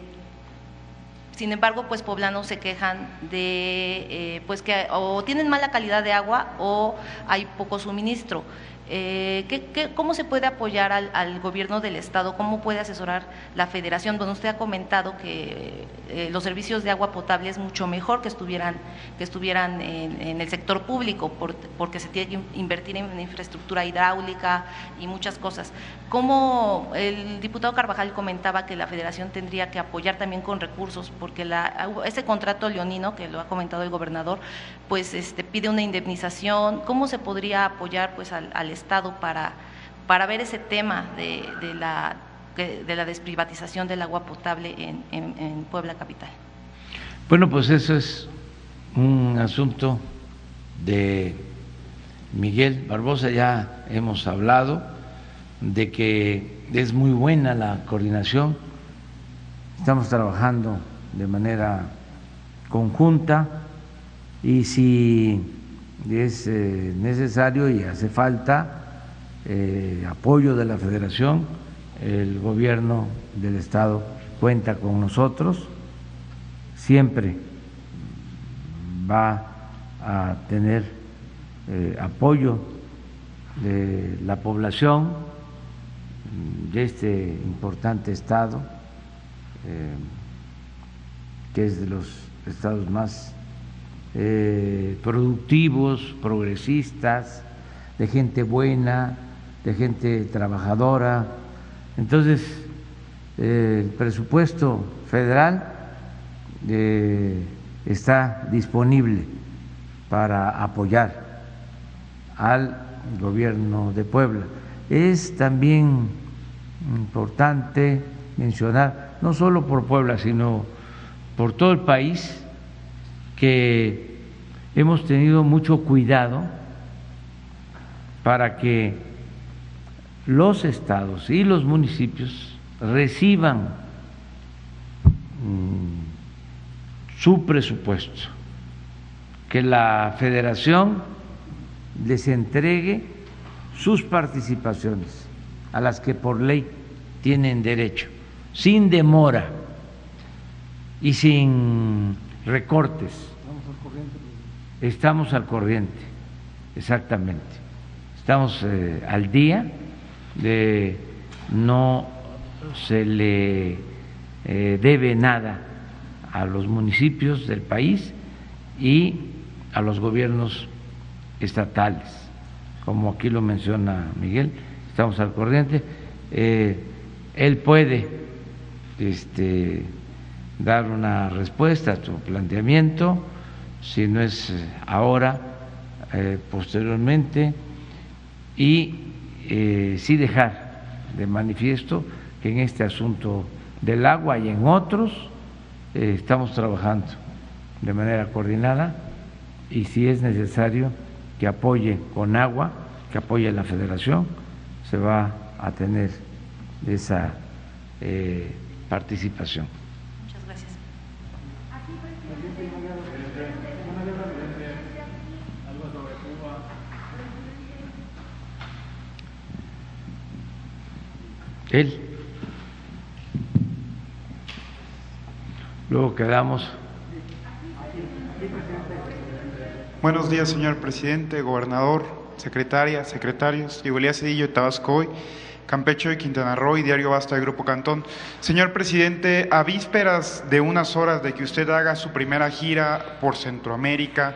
E: sin embargo, pues poblanos se quejan de eh, pues que o tienen mala calidad de agua o hay poco suministro. Eh, ¿qué, cómo se puede apoyar al, gobierno del Estado? ¿Cómo puede asesorar la federación? Bueno, usted ha comentado que eh, los servicios de agua potable es mucho mejor que estuvieran, que estuvieran en, el sector público, porque se tiene que invertir en infraestructura hidráulica y muchas cosas. ¿Cómo el diputado Carvajal comentaba que la federación tendría que apoyar también con recursos? Porque la, ese contrato leonino, que lo ha comentado el gobernador, pues este, pide una indemnización. ¿Cómo se podría apoyar pues al, al Estado para, para ver ese tema de, de, la, de la desprivatización del agua potable en, en, Puebla Capital?
A: Bueno, pues eso es un asunto de Miguel Barbosa, ya hemos hablado de que es muy buena la coordinación, estamos trabajando de manera conjunta y si es eh, necesario y hace falta, eh, apoyo de la Federación, el gobierno del Estado cuenta con nosotros, siempre va a tener eh, apoyo de la población de este importante estado, que es de los estados más eh, productivos, progresistas, de gente buena, de gente trabajadora. Entonces, el presupuesto federal está disponible para apoyar al gobierno de Puebla. Es también importante mencionar, no solo por Puebla, sino por todo el país, que hemos tenido mucho cuidado para que los estados y los municipios reciban mm, su presupuesto, que la federación les entregue sus participaciones a las que por ley tienen derecho, sin demora y sin recortes. Estamos al corriente, exactamente. Estamos eh, al día de no se le eh, debe nada a los municipios del país y a los gobiernos estatales, como aquí lo menciona Miguel, estamos al corriente. Eh, él puede este, dar una respuesta a tu planteamiento, si no es ahora, eh, posteriormente, y eh, sí dejar de manifiesto que en este asunto del agua y en otros estamos trabajando de manera coordinada y si es necesario que apoye con agua, que apoye la federación, se va a tener esa eh, participación. Él. Luego quedamos.
F: Buenos días, señor presidente, gobernador, secretaria, secretarios, Elías Cedillo de Tabasco hoy, Campecho y Quintana Roo y Diario Basta de Grupo Cantón. Señor presidente, a vísperas de unas horas de que usted haga su primera gira por Centroamérica,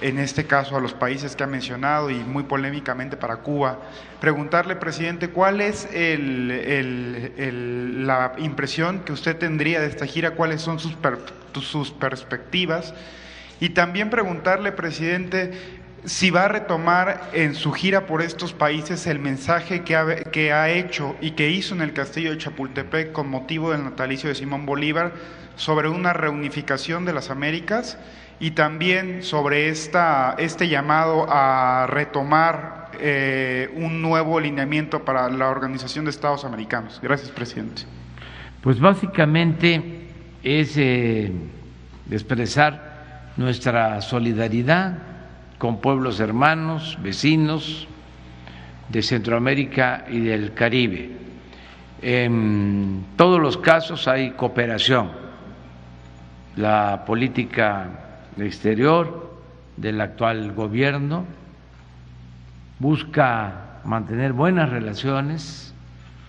F: en este caso a los países que ha mencionado y muy polémicamente para Cuba, preguntarle, presidente, cuál es el, el, la impresión que usted tendría de esta gira, cuáles son sus, per, sus perspectivas y también preguntarle, presidente, si va a retomar en su gira por estos países el mensaje que que ha, hecho y que hizo en el castillo de Chapultepec con motivo del natalicio de Simón Bolívar sobre una reunificación de las Américas y también sobre esta, este llamado a retomar eh, un nuevo alineamiento para la Organización de Estados Americanos. Gracias, presidente.
A: Pues básicamente es eh, expresar nuestra solidaridad con pueblos hermanos, vecinos de Centroamérica y del Caribe. En todos los casos hay cooperación. La política exterior del actual gobierno busca mantener buenas relaciones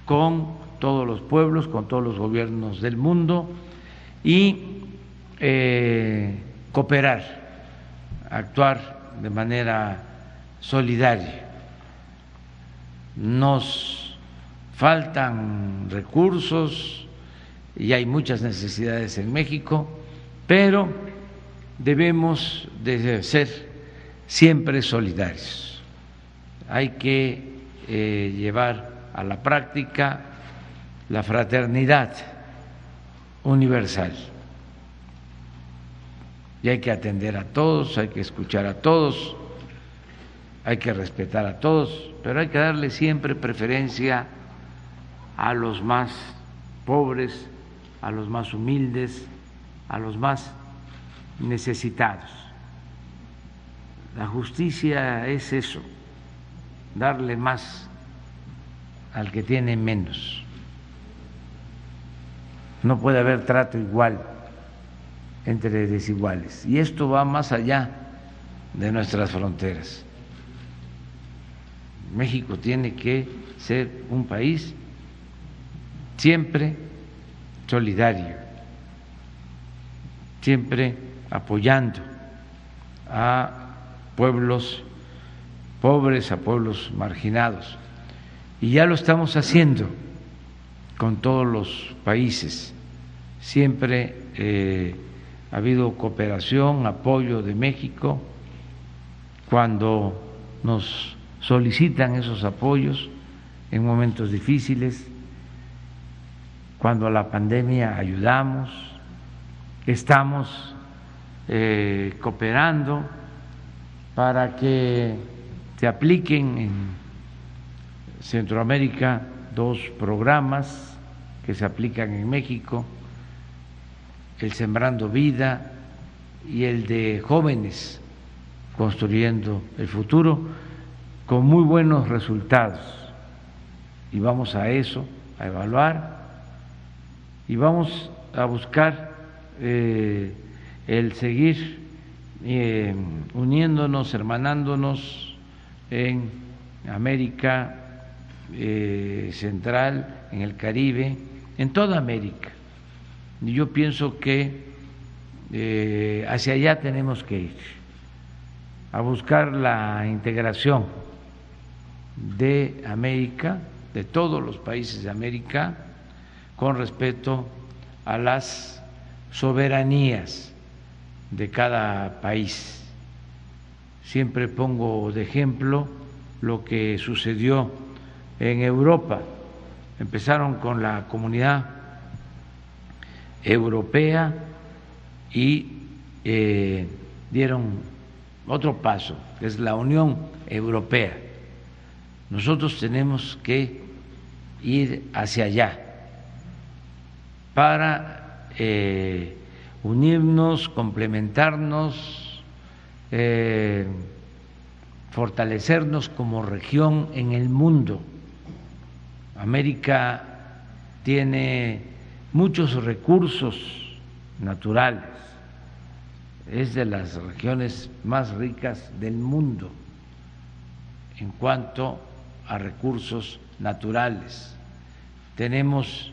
A: con todos los pueblos, con todos los gobiernos del mundo y eh, cooperar, actuar de manera solidaria. Nos faltan recursos y hay muchas necesidades en México, pero debemos de ser siempre solidarios. Hay que eh, llevar a la práctica la fraternidad universal y hay que atender a todos, hay que escuchar a todos, hay que respetar a todos, pero hay que darle siempre preferencia a los más pobres, a los más humildes, a los más necesitados. La justicia es eso, darle más al que tiene menos. No puede haber trato igual entre desiguales. Y esto va más allá de nuestras fronteras. México tiene que ser un país siempre solidario, siempre apoyando a pueblos pobres, a pueblos marginados. Y ya lo estamos haciendo con todos los países. Siempre eh, ha habido cooperación, apoyo de México cuando nos solicitan esos apoyos en momentos difíciles, cuando la pandemia ayudamos, estamos eh, cooperando para que se apliquen en Centroamérica dos programas que se aplican en México, el Sembrando Vida y el de jóvenes construyendo el futuro, con muy buenos resultados. Y vamos a eso, a evaluar, y vamos a buscar eh, el seguir eh, uniéndonos, hermanándonos en América eh, Central, en el Caribe, en toda América. Y yo pienso que hacia allá tenemos que ir, a buscar la integración de América, de todos los países de América, con respeto a las soberanías de cada país. Siempre pongo de ejemplo lo que sucedió en Europa. Empezaron con la comunidad europea y eh, dieron otro paso, que es la Unión Europea. Nosotros tenemos que ir hacia allá para eh, unirnos, complementarnos, eh, fortalecernos como región en el mundo. América tiene muchos recursos naturales, es de las regiones más ricas del mundo en cuanto a recursos naturales. Tenemos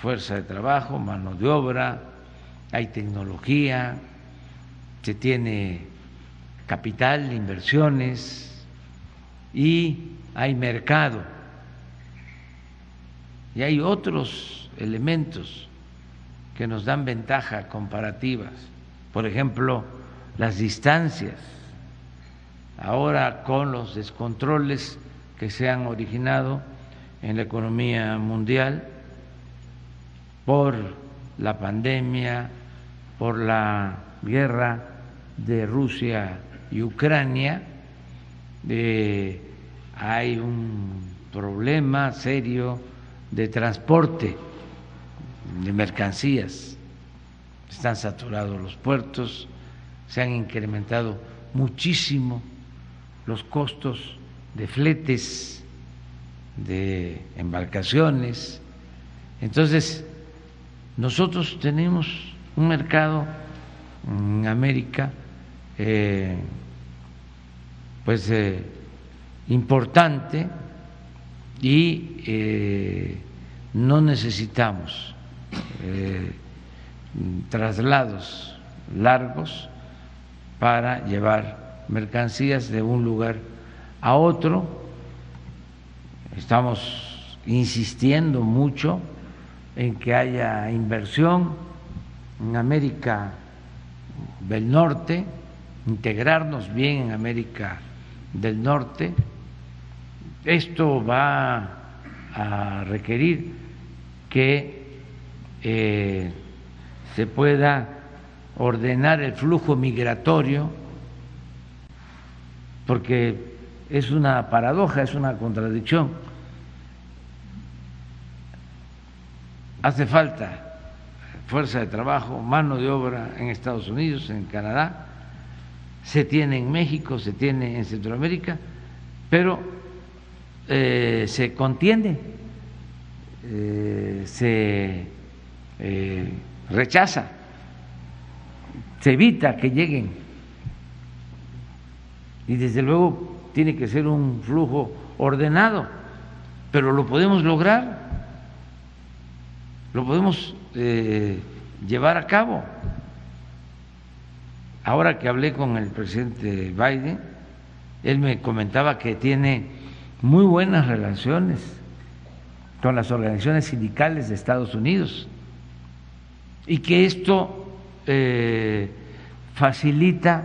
A: fuerza de trabajo, mano de obra, hay tecnología, se tiene capital, inversiones y hay mercado. Y hay otros elementos que nos dan ventaja comparativas. Por ejemplo, las distancias. Ahora con los descontroles que se han originado en la economía mundial por la pandemia, por la guerra de Rusia y Ucrania, eh, hay un problema serio de transporte de mercancías, están saturados los puertos, se han incrementado muchísimo los costos de fletes, de embarcaciones. Entonces, nosotros tenemos un mercado en América eh, pues eh, importante y eh, no necesitamos traslados largos para llevar mercancías de un lugar a otro. Estamos insistiendo mucho en que haya inversión en América del Norte, integrarnos bien en América del Norte. Esto va a requerir que eh, se pueda ordenar el flujo migratorio, porque es una paradoja, es una contradicción. Hace falta fuerza de trabajo, mano de obra en Estados Unidos, en Canadá, se tiene en México, se tiene en Centroamérica, pero eh, se contiene, eh, se eh, rechaza, se evita que lleguen. Y desde luego tiene que ser un flujo ordenado, pero lo podemos lograr, lo podemos llevar a cabo. Ahora que hablé con el presidente Biden, él me comentaba que tiene muy buenas relaciones con las organizaciones sindicales de Estados Unidos y que esto eh, facilita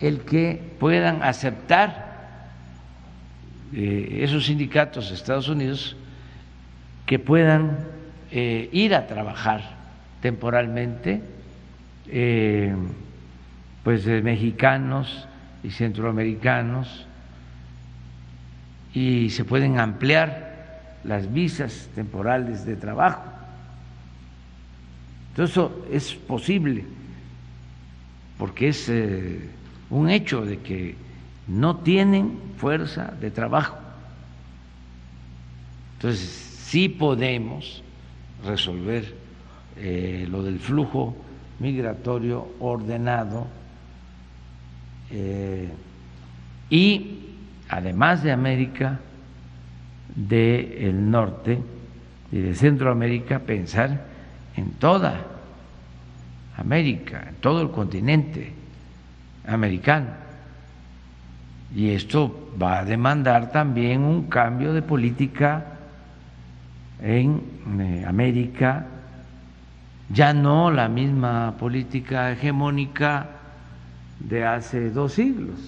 A: el que puedan aceptar eh, esos sindicatos de Estados Unidos que puedan eh, ir a trabajar temporalmente pues mexicanos y centroamericanos y se pueden ampliar las visas temporales de trabajo. Entonces eso es posible porque es eh, un hecho de que no tienen fuerza de trabajo. Entonces sí podemos resolver eh, lo del flujo migratorio ordenado eh, y además de América, del norte y de Centroamérica, pensar en toda América, en todo el continente americano. Y esto va a demandar también un cambio de política en eh, América, ya no la misma política hegemónica de hace dos siglos.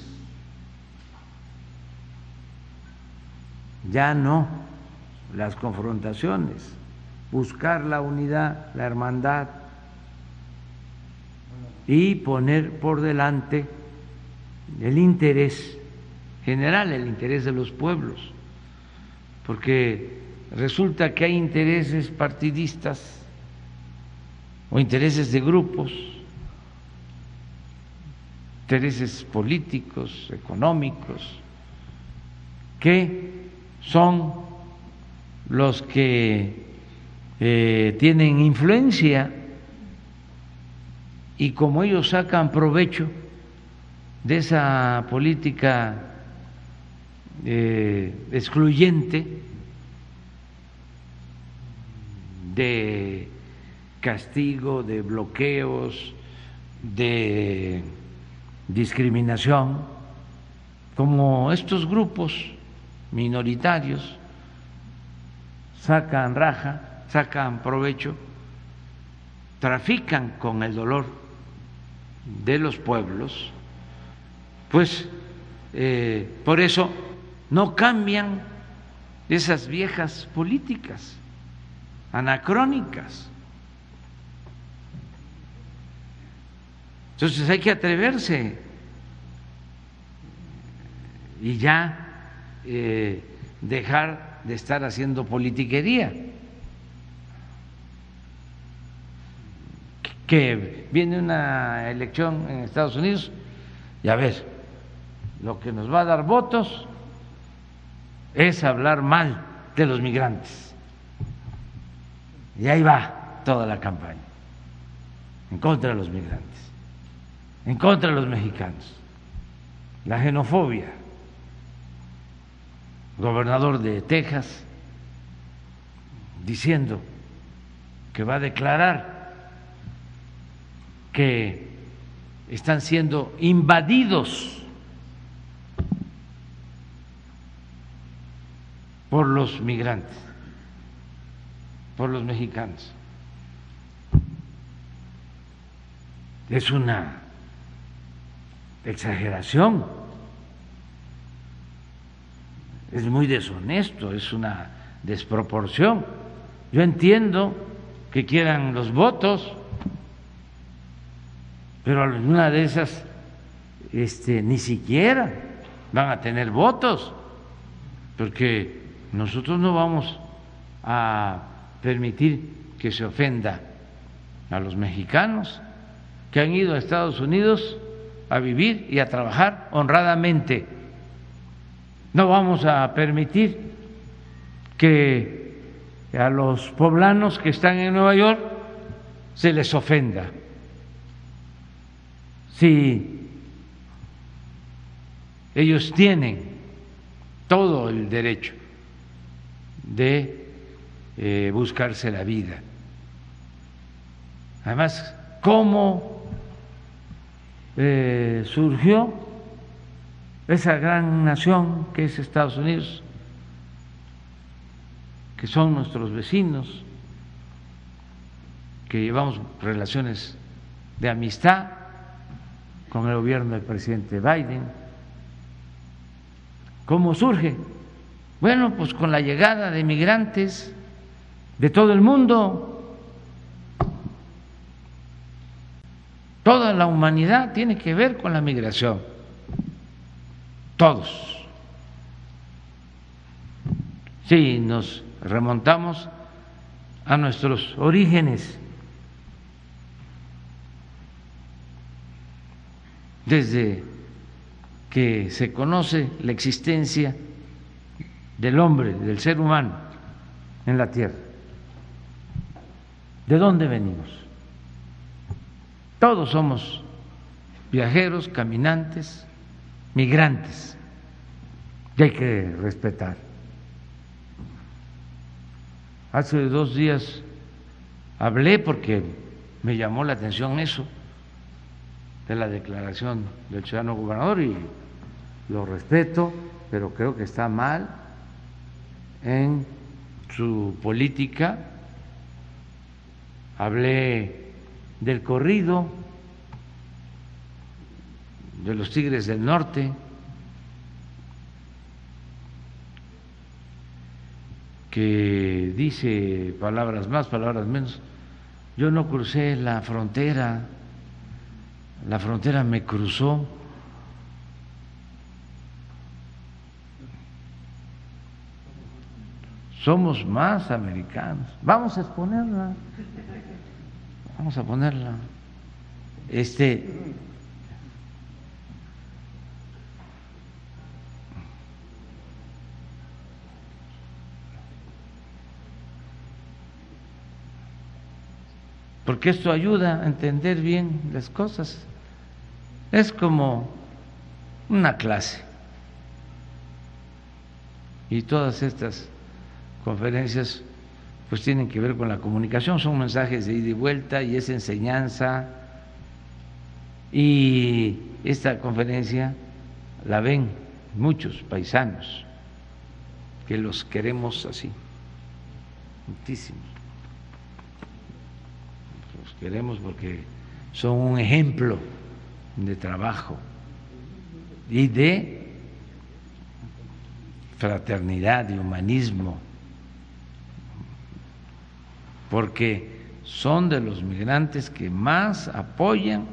A: Ya no las confrontaciones, buscar la unidad, la hermandad y poner por delante el interés general, el interés de los pueblos, porque resulta que hay intereses partidistas o intereses de grupos intereses políticos, económicos, que son los que eh, tienen influencia y como ellos sacan provecho de esa política eh, excluyente de castigo, de bloqueos, de discriminación, como estos grupos minoritarios sacan raja, sacan provecho, trafican con el dolor de los pueblos, pues eh, por eso no cambian esas viejas políticas anacrónicas Entonces hay que atreverse y ya eh, dejar de estar haciendo politiquería. Que viene una elección en Estados Unidos y a ver, lo que nos va a dar votos es hablar mal de los migrantes. Y ahí va toda la campaña. En contra de los migrantes. En contra de los mexicanos, la xenofobia. gobernador de Texas diciendo que va a declarar que están siendo invadidos por los migrantes, por los mexicanos. Es una exageración, es muy deshonesto, es una desproporción. Yo entiendo que quieran los votos, pero alguna de esas este, ni siquiera van a tener votos, porque nosotros no vamos a permitir que se ofenda a los mexicanos que han ido a Estados Unidos a vivir y a trabajar honradamente. No vamos a permitir que a los poblanos que están en Nueva York se les ofenda. Si ellos tienen todo el derecho de eh, buscarse la vida. Además, ¿cómo eh, surgió esa gran nación que es Estados Unidos? que son nuestros vecinos, que llevamos relaciones de amistad con el gobierno del presidente Biden. ¿Cómo surge? Bueno, pues con la llegada de migrantes de todo el mundo. Toda la humanidad tiene que ver con la migración. Todos. Sí, nos remontamos a nuestros orígenes. Desde que se conoce la existencia del hombre, del ser humano en la tierra. ¿De dónde venimos? Todos somos viajeros, caminantes, migrantes, y hay que respetar. Hace dos días hablé porque me llamó la atención eso de la declaración del ciudadano gobernador y lo respeto, pero creo que está mal en su política. Hablé del corrido de los Tigres del Norte, que dice palabras más, palabras menos. Yo no crucé la frontera, la frontera me cruzó. Somos más americanos. Vamos a exponerla. Vamos a ponerla. Este porque esto ayuda a entender bien las cosas. Es como una clase. Y todas estas conferencias pues tienen que ver con la comunicación, son mensajes de ida y vuelta y es enseñanza. Y esta conferencia la ven muchos paisanos que los queremos así, muchísimos queremos porque son un ejemplo de trabajo y de fraternidad y humanismo, porque son de los migrantes que más apoyan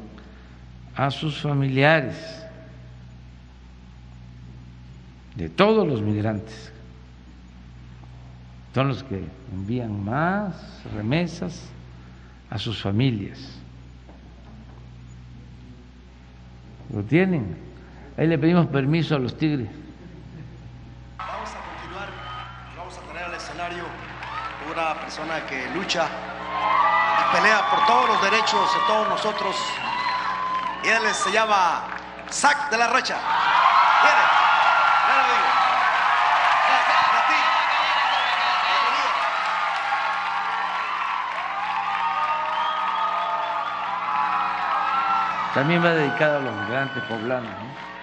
A: a sus familiares, de todos los migrantes. Son los que envían más remesas a sus familias. ¿Lo tienen? Ahí le pedimos permiso a los tigres.
G: Vamos a continuar, vamos a traer al escenario una persona que lucha y pelea por todos los derechos de todos nosotros. Y él se llama Sac de la Rocha.
A: También va dedicado a los migrantes poblanos.
G: Hola,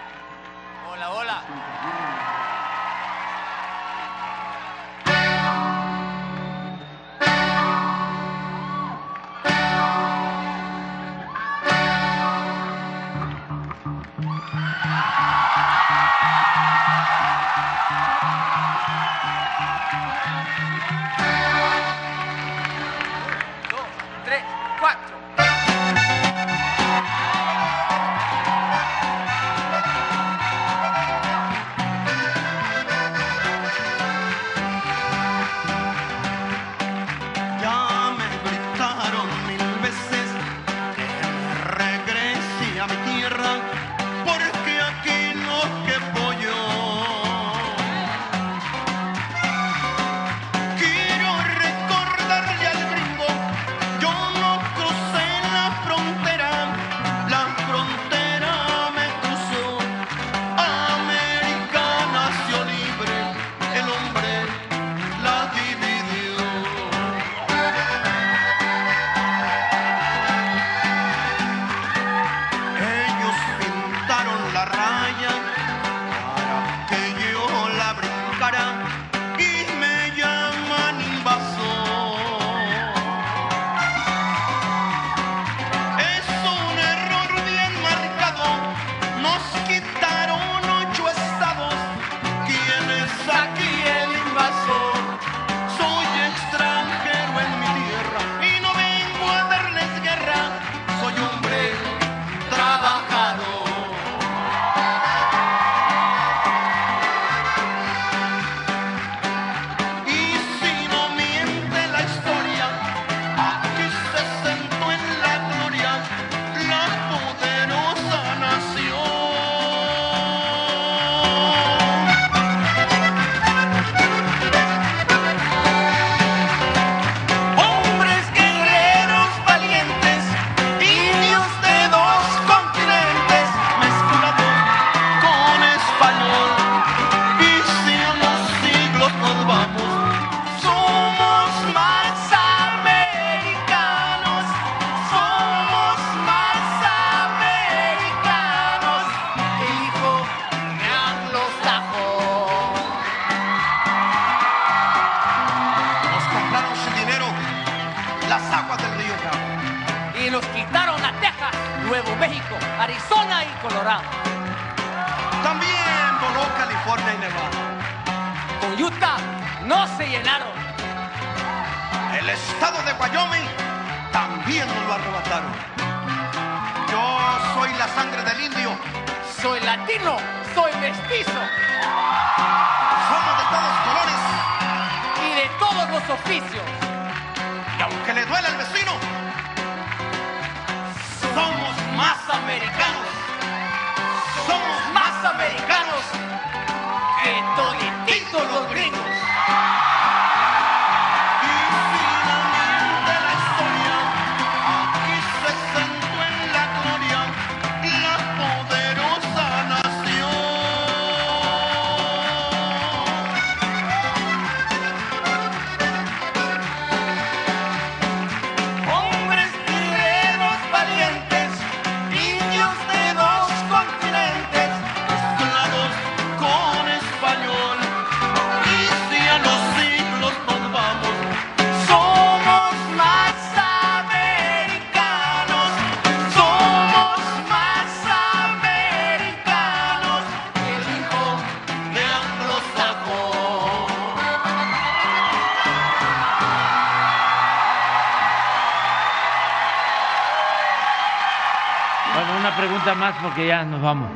A: porque ya nos vamos.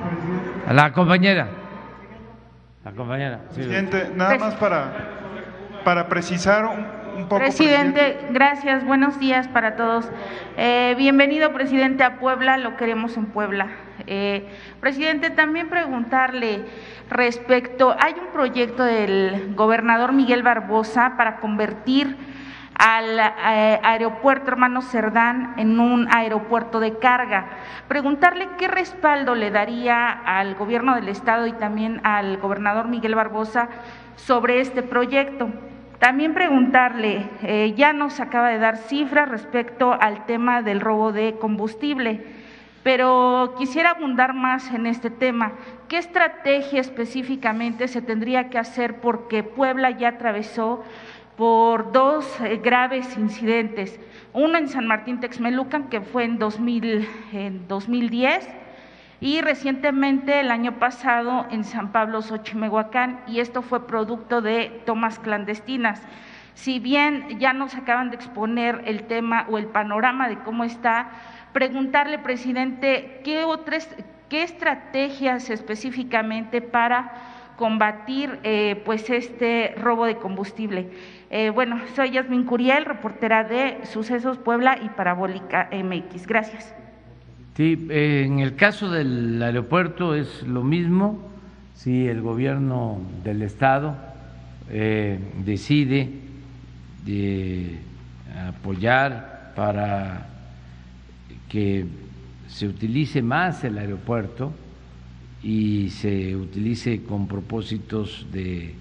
A: A la compañera. La compañera. sí.
F: Presidente, nada más para, para precisar un, un poco.
H: Presidente, gracias. Buenos días para todos. Eh, bienvenido, presidente, a Puebla. Lo queremos en Puebla. Eh, presidente, también preguntarle respecto, hay un proyecto del gobernador Miguel Barbosa para convertir al eh, aeropuerto hermano Cerdán en un aeropuerto de carga. Preguntarle qué respaldo le daría al gobierno del estado y también al gobernador Miguel Barbosa sobre este proyecto. También preguntarle, eh, ya nos acaba de dar cifras respecto al tema del robo de combustible, pero quisiera abundar más en este tema. ¿Qué estrategia específicamente se tendría que hacer porque Puebla ya atravesó por dos eh, graves incidentes? Uno en San Martín Texmelucan, que fue en, 2000, en 2010, y recientemente el año pasado en San Pablo Xochimehuacán, y esto fue producto de tomas clandestinas. Si bien ya nos acaban de exponer el tema o el panorama de cómo está, preguntarle, presidente, ¿qué otras, qué estrategias específicamente para combatir eh, pues este robo de combustible? Eh, bueno, soy Yasmin Curiel, reportera de Sucesos Puebla y Parabólica MX. Gracias.
A: Sí, eh, en el caso del aeropuerto es lo mismo. Si el gobierno del estado eh, decide de apoyar para que se utilice más el aeropuerto y se utilice con propósitos de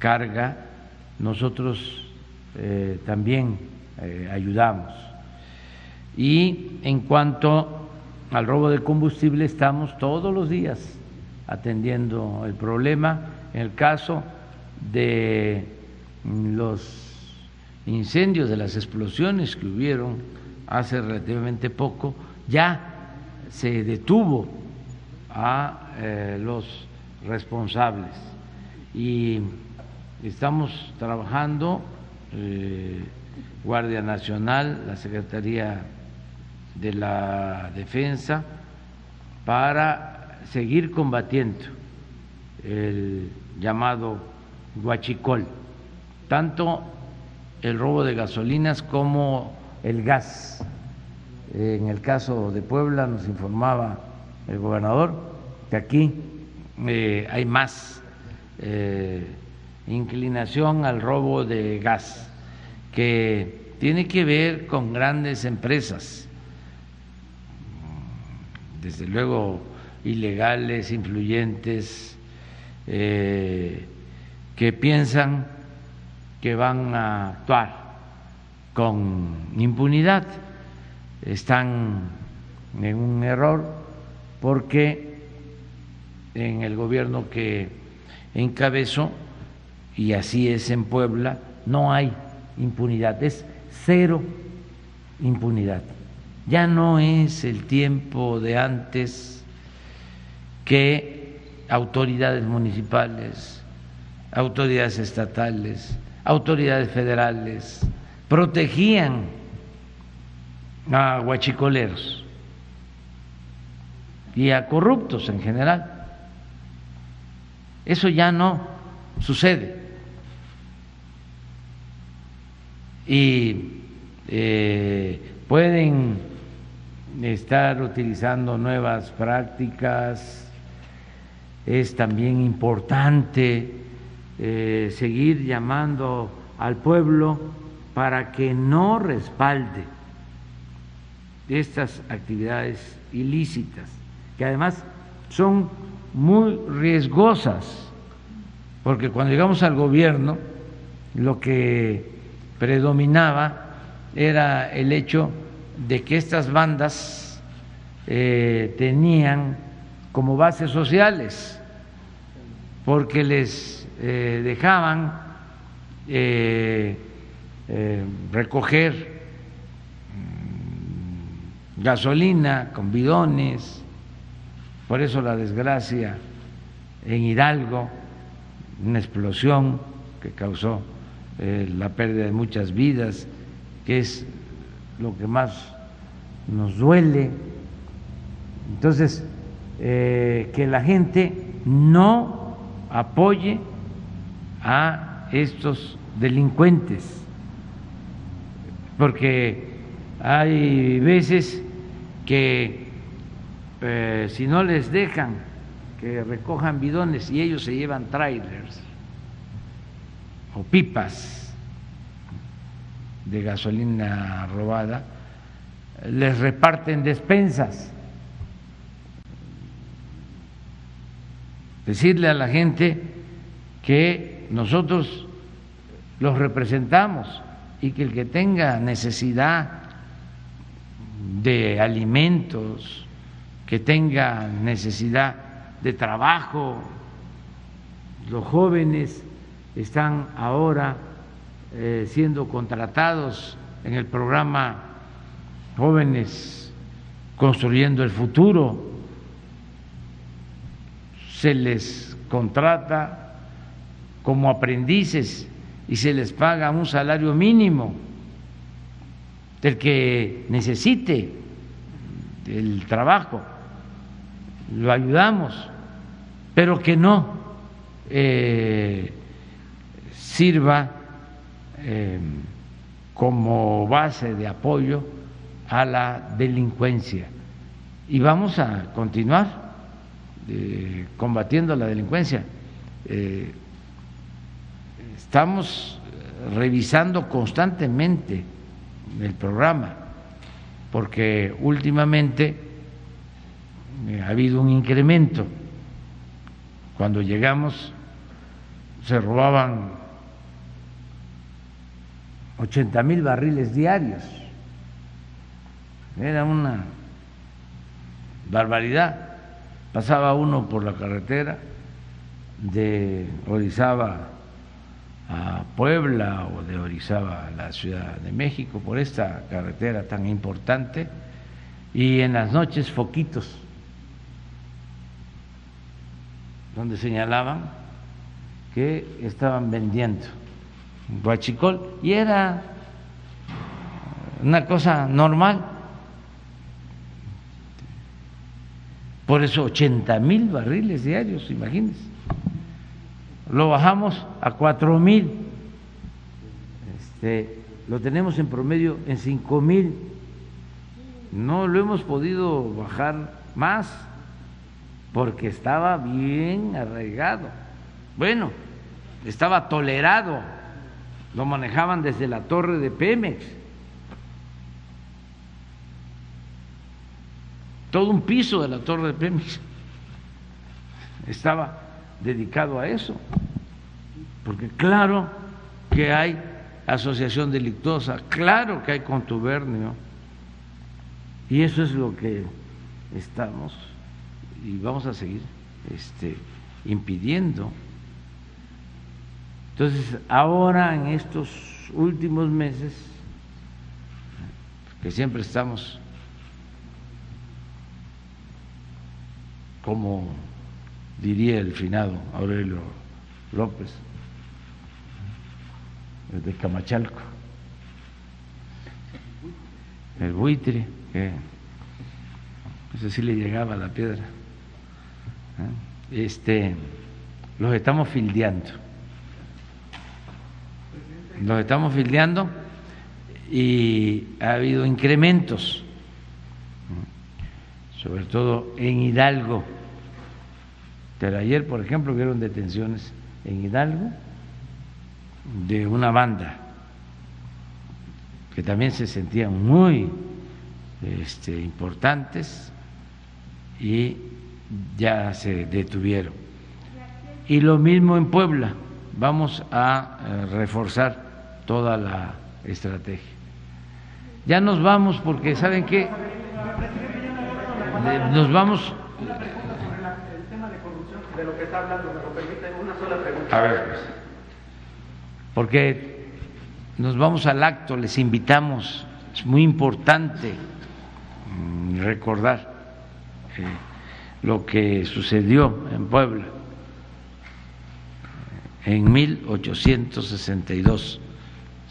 A: carga, nosotros eh, también eh, ayudamos. Y en cuanto al robo de combustible, estamos todos los días atendiendo el problema. En el caso de los incendios, de las explosiones que hubieron hace relativamente poco, ya se detuvo a eh, los responsables y estamos trabajando, eh, Guardia Nacional, la Secretaría de la Defensa, para seguir combatiendo el llamado guachicol, tanto el robo de gasolinas como el gas. En el caso de Puebla nos informaba el gobernador que aquí eh, hay más eh, inclinación al robo de gas, que tiene que ver con grandes empresas, desde luego ilegales, influyentes, eh, que piensan que van a actuar con impunidad. Están en un error porque en el gobierno que encabezó, y así es en Puebla, no hay impunidad, es cero impunidad. Ya no es el tiempo de antes que autoridades municipales, autoridades estatales, autoridades federales protegían a guachicoleros y a corruptos en general. Eso ya no sucede. Y eh, pueden estar utilizando nuevas prácticas, es también importante eh, seguir llamando al pueblo para que no respalde estas actividades ilícitas, que además son muy riesgosas, porque cuando llegamos al gobierno lo que predominaba era el hecho de que estas bandas eh, tenían como bases sociales, porque les eh, dejaban eh, recoger mm, gasolina con bidones, por eso la desgracia en Hidalgo, una explosión que causó la pérdida de muchas vidas, que es lo que más nos duele. Entonces, eh, que la gente no apoye a estos delincuentes, porque hay veces que eh, si no les dejan que recojan bidones y ellos se llevan trailers o pipas, de gasolina robada, les reparten despensas. Decirle a la gente que nosotros los representamos y que el que tenga necesidad de alimentos, que tenga necesidad de trabajo, los jóvenes están ahora eh, siendo contratados en el programa Jóvenes Construyendo el Futuro. Se les contrata como aprendices y se les paga un salario mínimo del que necesite el trabajo, lo ayudamos, pero que no eh, sirva eh, como base de apoyo a la delincuencia. Y vamos a continuar eh, combatiendo la delincuencia. Eh, estamos revisando constantemente el programa, porque últimamente ha habido un incremento. Cuando llegamos se robaban 80 mil barriles diarios. Era una barbaridad. Pasaba uno por la carretera de Orizaba a Puebla o de Orizaba a la Ciudad de México por esta carretera tan importante y en las noches foquitos donde señalaban que estaban vendiendo Guachicol, y era una cosa normal. Por eso 80 mil barriles diarios, imagínense. Lo bajamos a 4 mil. Este, lo tenemos en promedio en 5 mil. No lo hemos podido bajar más porque estaba bien arraigado. Bueno, estaba tolerado lo manejaban desde la torre de Pemex. Todo un piso de la torre de Pemex estaba dedicado a eso, porque claro que hay asociación delictuosa, claro que hay contubernio, y eso es lo que estamos y vamos a seguir este, impidiendo. Entonces, ahora en estos últimos meses, que siempre estamos como diría el finado Aurelio López, desde Camachalco, el buitre, que no sé si le llegaba la piedra, ¿eh? este, los estamos fildeando. Los estamos fildeando y ha habido incrementos, sobre todo en Hidalgo. Pero ayer, por ejemplo, vieron detenciones en Hidalgo de una banda que también se sentían muy este, importantes y ya se detuvieron. Y lo mismo en Puebla, vamos a eh, reforzar toda la estrategia. Ya nos vamos porque, ¿saben qué? Nos vamos... A ver, pues, porque nos vamos al acto, les invitamos, es muy importante mm, recordar lo que sucedió en Puebla en 1862,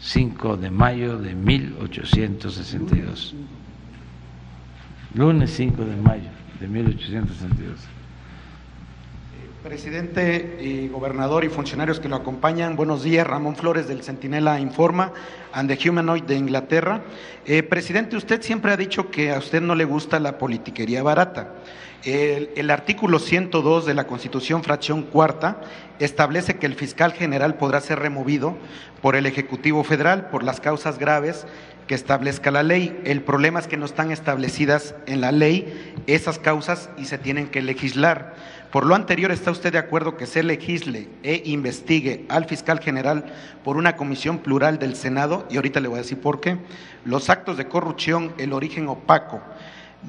A: 5 de mayo de 1862. Lunes 5 de mayo de 1862.
I: Presidente y gobernador y funcionarios que lo acompañan, buenos días. Ramón Flores del Centinela Informa and the Humanoid de Inglaterra. Eh, presidente, usted siempre ha dicho que a usted no le gusta la politiquería barata. El, el, artículo 102 de la Constitución, fracción cuarta, establece que el fiscal general podrá ser removido por el Ejecutivo Federal por las causas graves que establezca la ley. El problema es que no están establecidas en la ley esas causas y se tienen que legislar. Por lo anterior, ¿está usted de acuerdo que se legisle e investigue al fiscal general por una comisión plural del Senado? Y ahorita le voy a decir por qué. Los actos de corrupción, el origen opaco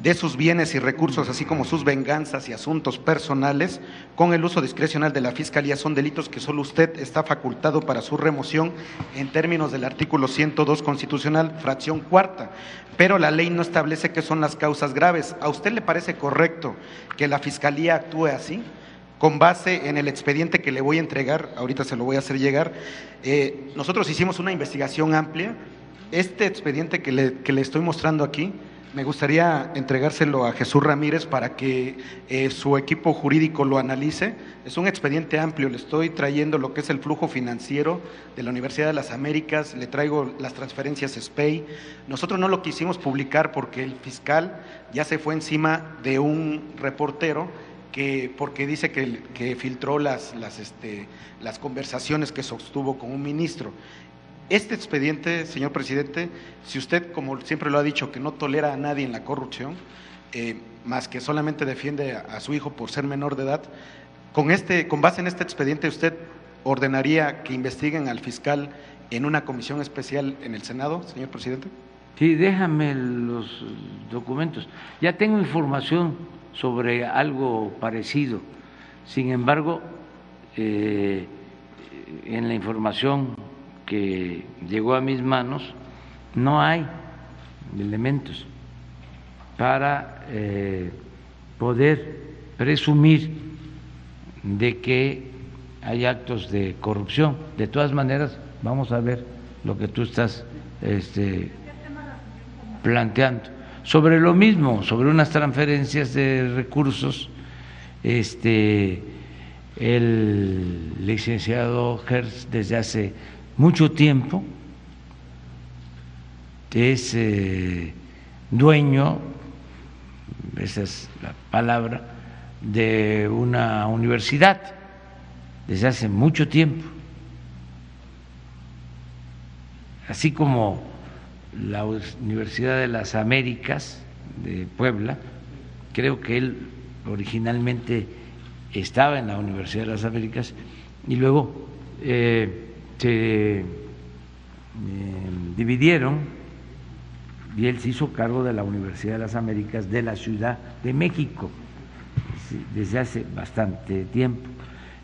I: de sus bienes y recursos, así como sus venganzas y asuntos personales, con el uso discrecional de la Fiscalía, son delitos que solo usted está facultado para su remoción en términos del artículo 102 constitucional, fracción cuarta. Pero la ley no establece qué son las causas graves. ¿A usted le parece correcto que la Fiscalía actúe así? Con base en el expediente que le voy a entregar, ahorita se lo voy a hacer llegar, eh, nosotros hicimos una investigación amplia. Este expediente que le, que le estoy mostrando aquí, me gustaría entregárselo a Jesús Ramírez para que eh, su equipo jurídico lo analice. Es un expediente amplio, le estoy trayendo lo que es el flujo financiero de la Universidad de las Américas, le traigo las transferencias SPEI. Nosotros no lo quisimos publicar porque el fiscal ya se fue encima de un reportero que, porque dice que, que filtró las, las, este, las conversaciones que sostuvo con un ministro. Este expediente, señor presidente, si usted, como siempre lo ha dicho, que no tolera a nadie en la corrupción, eh, más que solamente defiende a, su hijo por ser menor de edad, con, este, con base en este expediente, ¿usted ordenaría que investiguen al fiscal en una comisión especial en el Senado, señor presidente?
A: Sí, déjame los documentos. Ya tengo información sobre algo parecido. Sin embargo, eh, en la información que llegó a mis manos, no hay elementos para eh, poder presumir de que hay actos de corrupción. De todas maneras, vamos a ver lo que tú estás este, planteando. Sobre lo mismo, sobre unas transferencias de recursos, este, el licenciado Hertz desde hace mucho tiempo, es eh, dueño, esa es la palabra, de una universidad desde hace mucho tiempo, así como la Universidad de las Américas de Puebla, creo que él originalmente estaba en la Universidad de las Américas y luego eh, se eh, dividieron y él se hizo cargo de la Universidad de las Américas de la Ciudad de México desde hace bastante tiempo.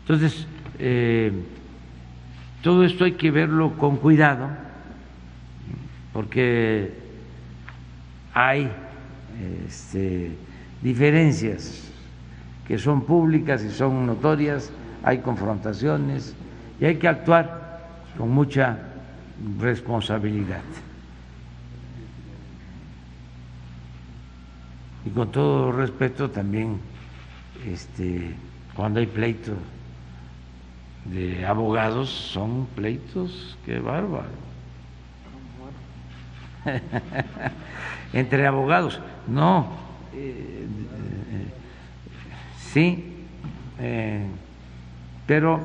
A: Entonces, eh, todo esto hay que verlo con cuidado porque hay este, diferencias que son públicas y son notorias, hay confrontaciones y hay que actuar con mucha responsabilidad. Y con todo respeto también, este, cuando hay pleitos de abogados, son pleitos, qué bárbaro. Entre abogados, no. Eh, eh, sí, eh, pero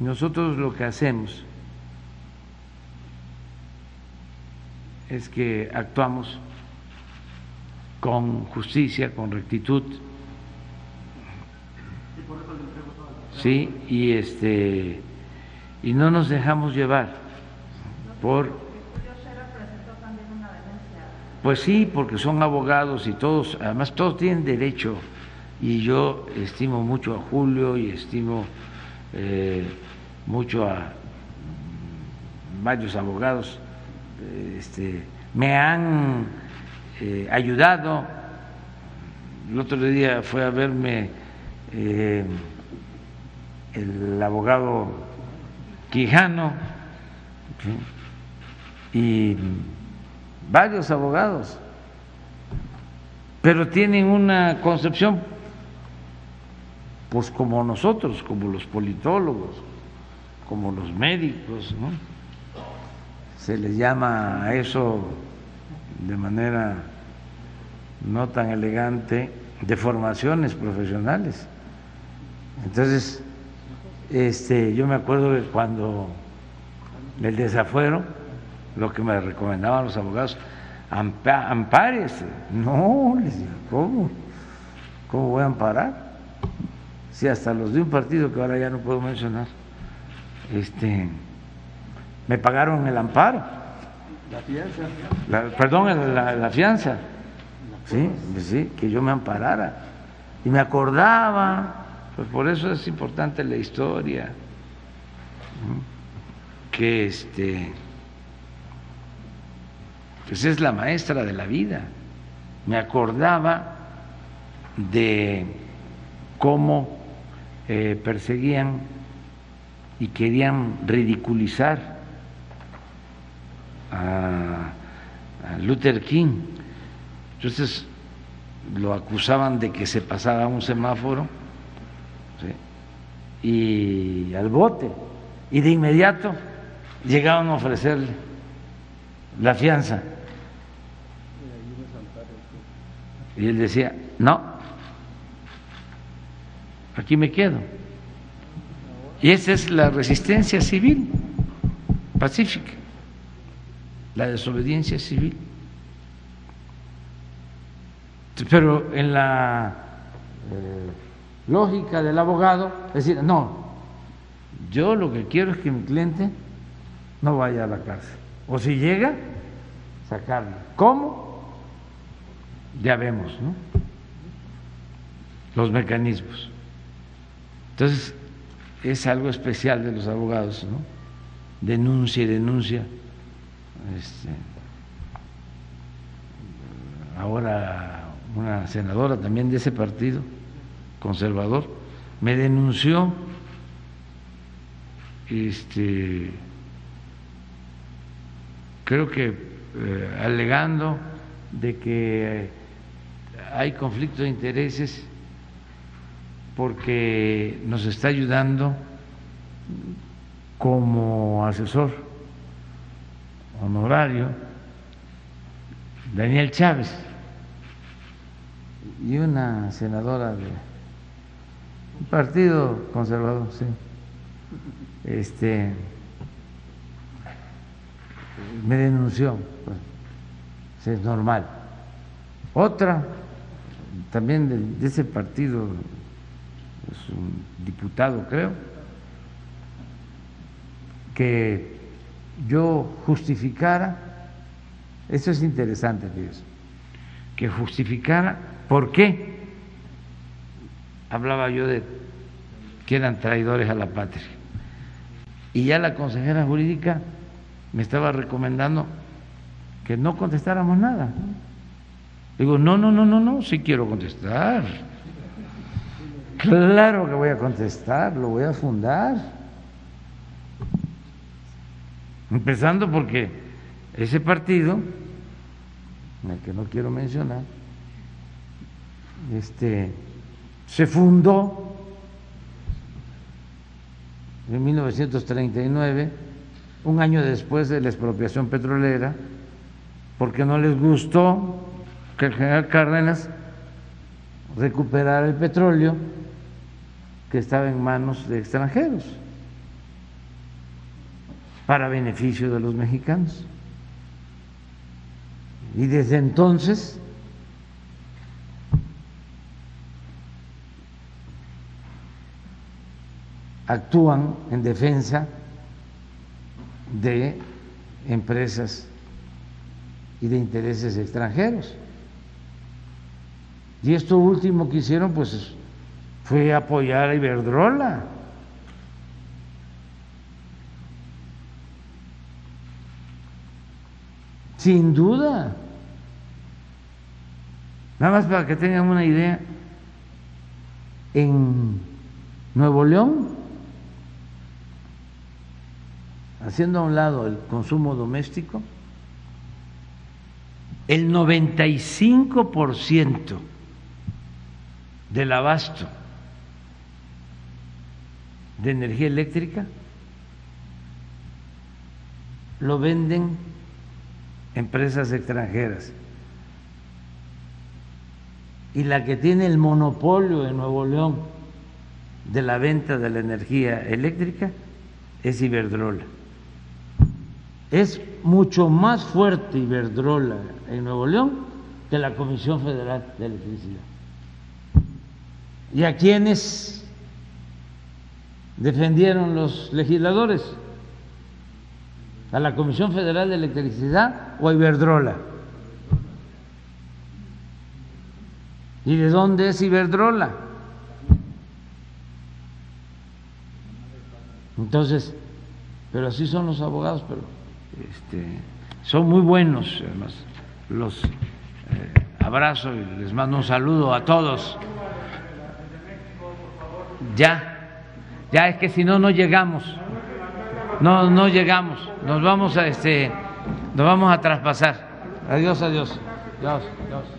A: nosotros lo que hacemos es que actuamos con justicia, con rectitud. Sí, y este y no nos dejamos llevar por pues sí, porque son abogados y todos, además todos tienen derecho y yo estimo mucho a Julio y estimo eh, mucho a varios abogados, este, me han eh, ayudado. El otro día fue a verme eh, el abogado Quijano y varios abogados, pero tienen una concepción, pues como nosotros, como los politólogos, como los médicos, ¿no? Se les llama a eso de manera no tan elegante de formaciones profesionales. Entonces, este, yo me acuerdo que cuando el desafuero, lo que me recomendaban los abogados, ampárese. No, les digo, ¿cómo? ¿Cómo voy a amparar? Si hasta los de un partido que ahora ya no puedo mencionar, este, me pagaron el amparo. La fianza. perdón, la, fianza. Sí, pues sí, que yo me amparara. Y me acordaba, pues por eso es importante la historia, que este pues es la maestra de la vida. Me acordaba de cómo eh, perseguían y querían ridiculizar a, Luther King. Entonces lo acusaban de que se pasaba un semáforo y al bote y de inmediato llegaban a ofrecerle la fianza. Y él decía, no, aquí me quedo. Y esa es la resistencia civil, pacífica, la desobediencia civil. Pero en la eh, lógica del abogado, decir, no, yo lo que quiero es que mi cliente no vaya a la cárcel. O si llega, sacarlo. ¿Cómo? ya vemos ¿no? los mecanismos. Entonces, es algo especial de los abogados, ¿no? Denuncia y denuncia. Este, ahora una senadora también de ese partido conservador me denunció este creo que eh, alegando de que hay conflicto de intereses porque nos está ayudando como asesor honorario Daniel Chávez y una senadora de un partido conservador, sí. Este me denunció, pues, es normal. Otra también de, ese partido, es un diputado creo, que yo justificara, eso es interesante, Dios, que justificara por qué hablaba yo de que eran traidores a la patria. Y ya la consejera jurídica me estaba recomendando que no contestáramos nada Digo, no, no, no, no, no, sí quiero contestar. Claro que voy a contestar, lo voy a fundar. Empezando porque ese partido, el que no quiero mencionar, este, se fundó en 1939, un año después de la expropiación petrolera, porque no les gustó que el general Cárdenas recuperara el petróleo que estaba en manos de extranjeros para beneficio de los mexicanos. Y desde entonces actúan en defensa de empresas y de intereses extranjeros. Y esto último que hicieron, pues, fue apoyar a Iberdrola. Sin duda. Nada más para que tengan una idea, en Nuevo León, haciendo a un lado el consumo doméstico, el 95% del abasto de energía eléctrica lo venden empresas extranjeras. Y la que tiene el monopolio en Nuevo León de la venta de la energía eléctrica es Iberdrola. Es mucho más fuerte Iberdrola en Nuevo León que la Comisión Federal de Electricidad y a quienes defendieron los legisladores, a la Comisión Federal de Electricidad o a Iberdrola. ¿Y de dónde es Iberdrola? Entonces, pero así son los abogados, pero este, son muy buenos, además. Los eh, abrazo y les mando un saludo a todos. Ya, ya es que si no, no llegamos. No, no llegamos. Nos vamos a este, nos vamos a traspasar. Adiós, adiós. Adiós, adiós.